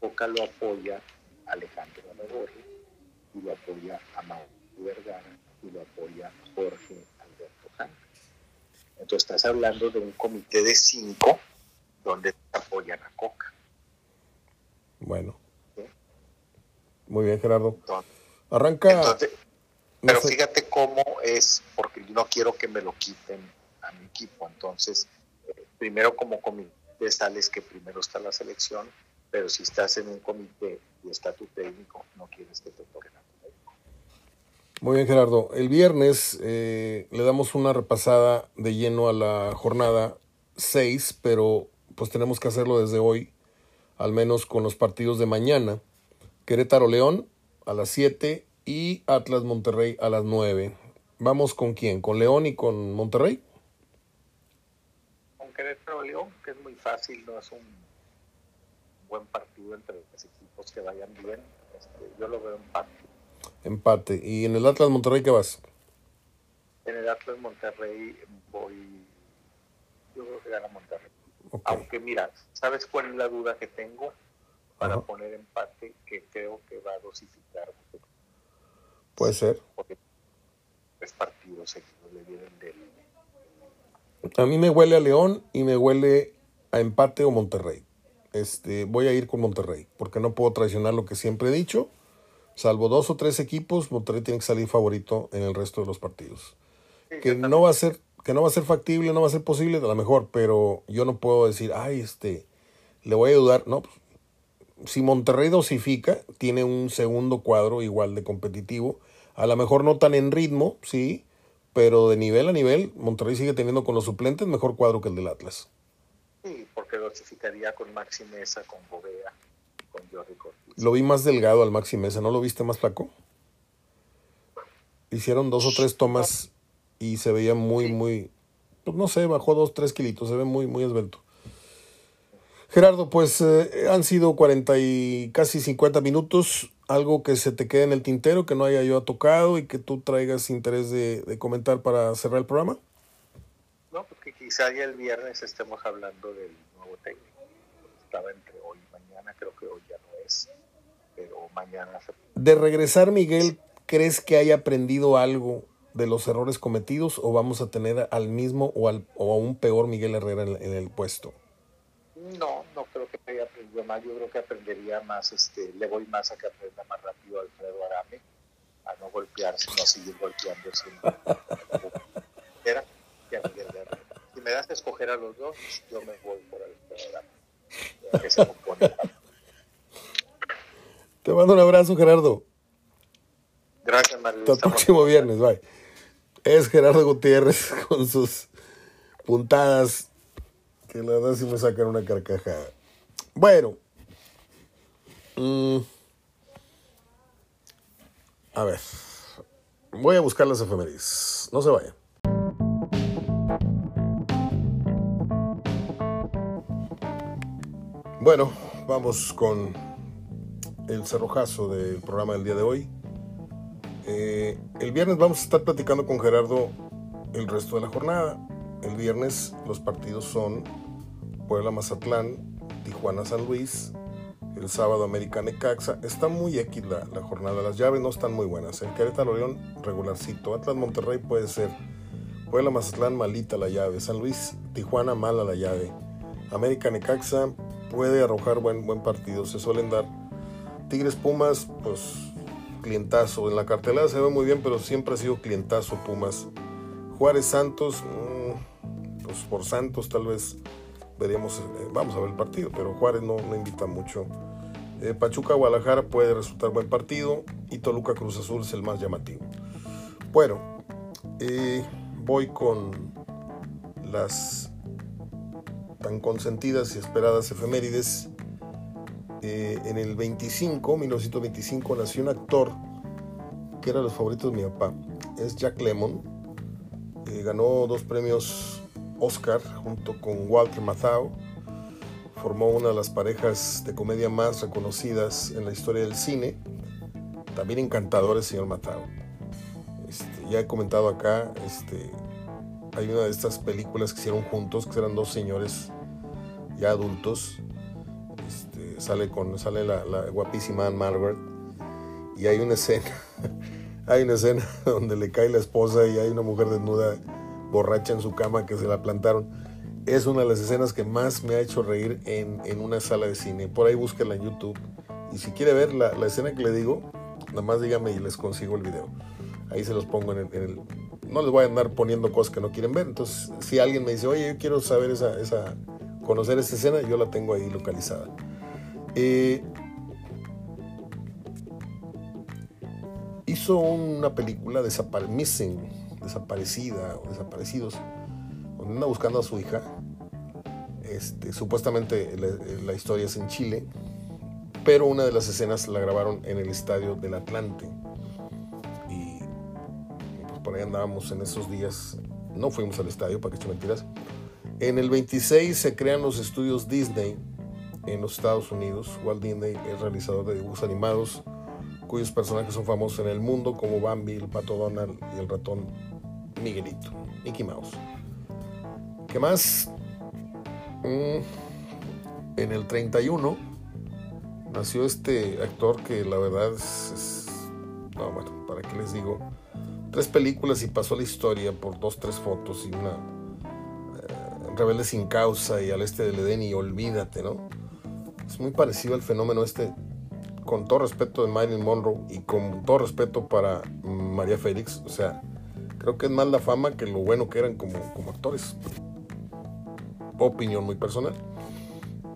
Coca lo apoya Alejandro Alegorri, y lo apoya a Mauro Vergara, y lo apoya Jorge Alberto Ján. Entonces estás hablando de un comité de cinco donde apoyan a Coca. Bueno. Sí. Muy bien, Gerardo. Entonces, Arranca. entonces, no pero sé. fíjate cómo es, porque yo no quiero que me lo quiten a mi equipo. Entonces, eh, primero como comité sales que primero está la selección, pero si estás en un comité y está tu técnico, no quieres que te toquen a tu técnico. Muy bien, Gerardo. El viernes eh, le damos una repasada de lleno a la jornada 6, pero pues tenemos que hacerlo desde hoy, al menos con los partidos de mañana. Querétaro León a las 7 y Atlas Monterrey a las 9. ¿Vamos con quién? ¿Con León y con Monterrey? Con Querétaro León, que es muy fácil, no es un buen partido entre los equipos que vayan bien. Este, yo lo veo empate. Empate. ¿Y en el Atlas Monterrey qué vas? En el Atlas Monterrey voy, yo creo que gana Monterrey. Aunque mira, ¿sabes cuál es la duda que tengo? Para poner empate, que creo que va a dosificar, Puede ser. porque tres partidos seguidos le vienen del... A mí me huele a León y me huele a empate o Monterrey. Este, voy a ir con Monterrey, porque no puedo traicionar lo que siempre he dicho. Salvo dos o tres equipos, Monterrey tiene que salir favorito en el resto de los partidos. Sí, Que no va a ser, que no va a ser factible, no va a ser posible, a lo mejor, pero yo no puedo decir, ay, este, le voy a ayudar. No, pues, si Monterrey dosifica, tiene un segundo cuadro igual de competitivo. A lo mejor no tan en ritmo, sí, pero de nivel a nivel, Monterrey sigue teniendo con los suplentes mejor cuadro que el del Atlas. Sí, porque dosificaría con Maxi Mesa, con Bovea, con Jordi Cortés. Lo vi más delgado al Maxi Mesa, ¿no lo viste más flaco? Hicieron dos o tres tomas y se veía muy, muy, pues no sé, bajó dos, tres kilitos, se ve muy, muy esbelto. Gerardo, pues eh, han sido 40 y casi 50 minutos, algo que se te quede en el tintero, que no haya yo tocado y que tú traigas interés de, de comentar para cerrar el programa. No, porque quizá ya el viernes estemos hablando del nuevo técnico. Estaba entre hoy y mañana, creo que hoy ya no es, pero mañana se... De regresar, Miguel, ¿crees que haya aprendido algo de los errores cometidos o vamos a tener al mismo o, al, o a un peor Miguel Herrera en, en el puesto? No, no creo que haya aprendido más. Yo creo que aprendería más, este, le voy más a que aprenda más rápido a Alfredo Arame, a no golpear, sino a seguir golpeando siempre. Era que a Miguel Herrera. Si me das a escoger a los dos, yo me voy por Alfredo Arame. Que se compone. Te mando un abrazo, Gerardo. Gracias, Mario. Hasta el próximo viernes, bye. Es Gerardo Gutiérrez con sus puntadas que la verdad sí me sacan una carcajada. Bueno. Mm, a ver. Voy a buscar las efemérides. No se vayan. Bueno, vamos con el cerrojazo del programa del día de hoy. Eh, el viernes vamos a estar platicando con Gerardo el resto de la jornada. El viernes los partidos son Puebla Mazatlán, Tijuana San Luis, el sábado América Necaxa. Está muy X la, la, jornada, las llaves no están muy buenas. El Querétaro León regularcito, Atlas Monterrey puede ser. Puebla Mazatlán malita la llave, San Luis Tijuana mala la llave. América Necaxa puede arrojar buen, buen partido, se suelen dar. Tigres Pumas, pues clientazo. En la cartelera se ve muy bien, pero siempre ha sido clientazo Pumas. Juárez Santos, mmm, pues por Santos tal vez veríamos, eh, vamos a ver el partido, pero Juárez no, no invita mucho. Eh, Pachuca Guadalajara puede resultar buen partido y Toluca Cruz Azul es el más llamativo. Bueno, voy con las tan consentidas y esperadas efemérides. Eh, en el 25, 1925, nació un actor que era los favoritos de mi papá. Es Jack Lemmon. Eh, ganó dos premios Oscar junto con Walter Matthau. Formó una de las parejas de comedia más reconocidas en la historia del cine. También encantador el señor Matthau. Este, ya he comentado acá, este, hay una de estas películas que hicieron juntos, que eran dos señores ya adultos. Sale con sale la, la guapísima Anne Margaret y hay una escena, hay una escena donde le cae la esposa y hay una mujer desnuda borracha en su cama que se la plantaron. Es una de las escenas que más me ha hecho reír en, en una sala de cine. Por ahí búsquela en YouTube. Y si quiere ver la, la, escena que le digo, nada más dígame y les consigo el video. Ahí se los pongo en el, en el, No les voy a andar poniendo cosas que no quieren ver. Entonces, si alguien me dice, oye, yo quiero saber esa, esa conocer esa escena, yo la tengo ahí localizada. Eh, hizo una película Desapare Missing, desaparecida o desaparecidos, donde anda buscando a su hija. Este, supuestamente la, la, historia es en Chile, pero una de las escenas la grabaron en el estadio del Atlante. Y pues por ahí andábamos en esos días. No fuimos al estadio, para que eche mentiras. En el 26 se crean los estudios Disney en los Estados Unidos. Walt Disney es realizador de dibujos animados cuyos personajes son famosos en el mundo como Bambi, el pato Donald y el ratón Miguelito, Mickey Mouse. ¿Qué más? Mm, en el 31 nació este actor que la verdad es, es, no bueno, para qué les digo, tres películas y pasó la historia por dos, tres fotos y una eh, Rebelde sin causa y al este del Edén y olvídate, ¿no? Es muy parecido al fenómeno este con todo respeto de Marilyn Monroe y con todo respeto para María Félix, o sea, creo que es más la fama que lo bueno que eran como, como actores. Opinión muy personal.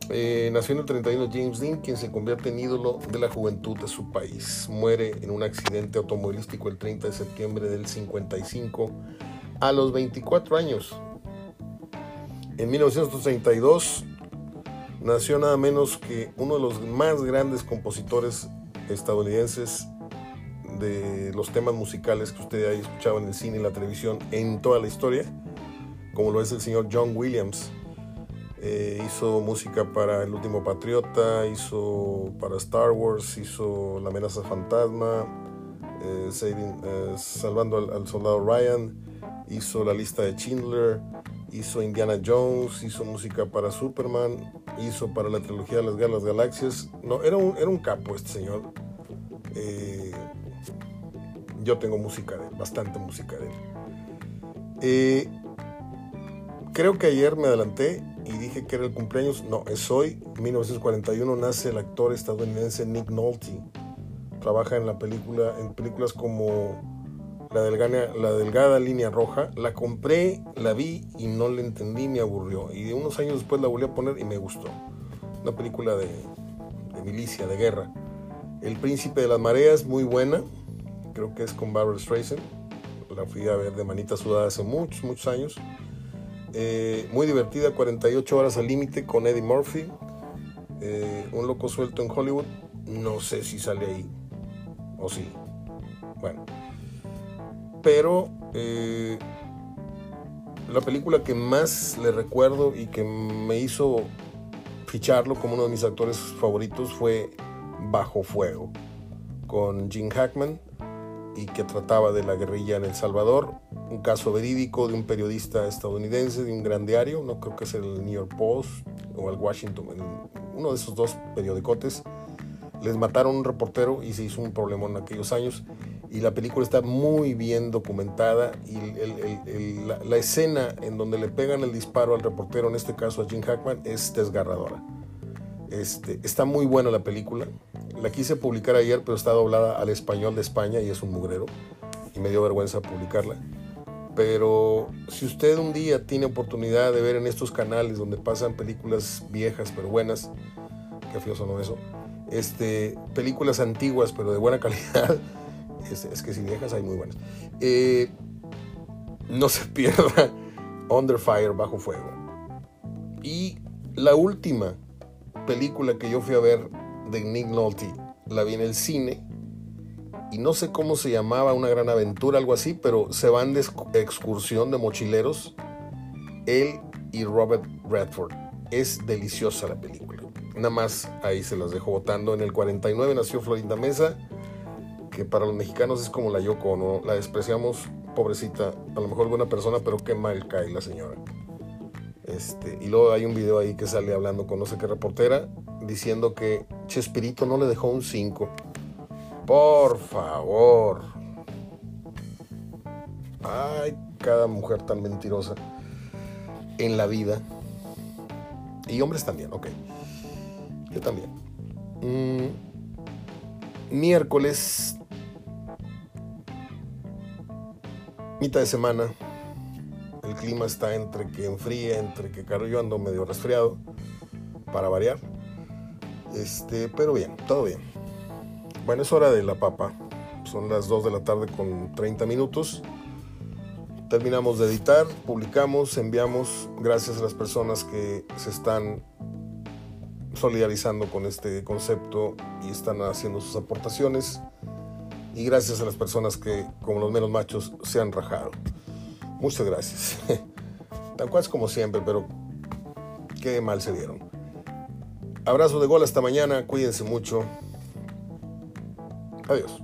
Eh, nació en el 31 James Dean, quien se convierte en ídolo de la juventud de su país. Muere en un accidente automovilístico el 30 de septiembre del 55 a los 24 años. En 1932 nació nada menos que uno de los más grandes compositores estadounidenses de los temas musicales que usted haya escuchado en el cine y la televisión en toda la historia, como lo es el señor John Williams. Eh, hizo música para El Último Patriota, hizo para Star Wars, hizo La amenaza fantasma, eh, eh, Salvando al, al, Soldado Ryan, hizo La lista de Schindler, hizo Indiana Jones, hizo música para Superman, hizo para la trilogía de las Galas Galaxias. No, era un, era un capo este señor. Eh, yo tengo música de él, bastante música de él. Eh, creo que ayer me adelanté y dije que era el cumpleaños. No, es hoy, 1941, nace el actor estadounidense Nick Nolte. Trabaja en la película, en películas como la delgada, línea roja. La compré, la vi y no la entendí, me aburrió. Y unos años después la volví a poner y me gustó. Una película de, de milicia, de guerra. El Príncipe de las Mareas, muy buena. Creo que es con Barbara Streisand. La fui a ver de manita sudada hace muchos, muchos años. Eh, muy divertida, 48 horas al límite con Eddie Murphy. Eh, un loco suelto en Hollywood. No sé si sale ahí. O sí. Bueno pero eh, la película que más le recuerdo y que me hizo ficharlo como uno de mis actores favoritos fue Bajo Fuego, con Jim Hackman y que trataba de la guerrilla en El Salvador, un caso verídico de un periodista estadounidense de un gran diario, no creo que es el New York Post o el Washington, uno de esos dos periodicotes, les mataron un reportero y se hizo un problema en aquellos años y la película está muy bien documentada y la, escena en donde le pegan el disparo al reportero, en este caso a Jim Hackman, es desgarradora. Este, está muy buena la película. La quise publicar ayer, pero está doblada al español de España y es un mugrero. Y me dio vergüenza publicarla. Pero si usted un día tiene oportunidad de ver en estos canales donde pasan películas viejas pero buenas, qué feo sonó eso, este, películas antiguas pero de buena calidad, es, que si viejas hay muy buenas. Eh, no se pierda Under Fire, Bajo Fuego. Y la última película que yo fui a ver de Nick Nolte, la vi en el cine y no sé cómo se llamaba, una gran aventura, algo así, pero se van de excursión de mochileros, él y Robert Redford. Es deliciosa la película. Nada más ahí se las dejo votando. En el 49 nació Florinda Mesa para los mexicanos es como la Yoko, ¿no? La despreciamos, pobrecita, a lo mejor buena persona, pero qué mal cae la señora. Este, y luego hay un video ahí que sale hablando con no sé qué reportera, diciendo que Chespirito no le dejó un 5. Por favor. Ay, cada mujer tan mentirosa en la vida. Y hombres también, ok. Yo también. Mm, miércoles mitad de semana. El clima está entre que enfríe, entre que caro yo ando medio resfriado, para variar. Este, pero bien, todo bien. Bueno, es hora de la papa. Son las 2 de la tarde con 30 minutos. Terminamos de editar, publicamos, enviamos. Gracias a las personas que se están solidarizando con este concepto y están haciendo sus aportaciones y gracias a las personas que, como los menos machos, se han rajado. Muchas gracias. Tan cual como siempre, pero qué mal se dieron. Abrazo de gol hasta mañana, cuídense mucho. Adiós.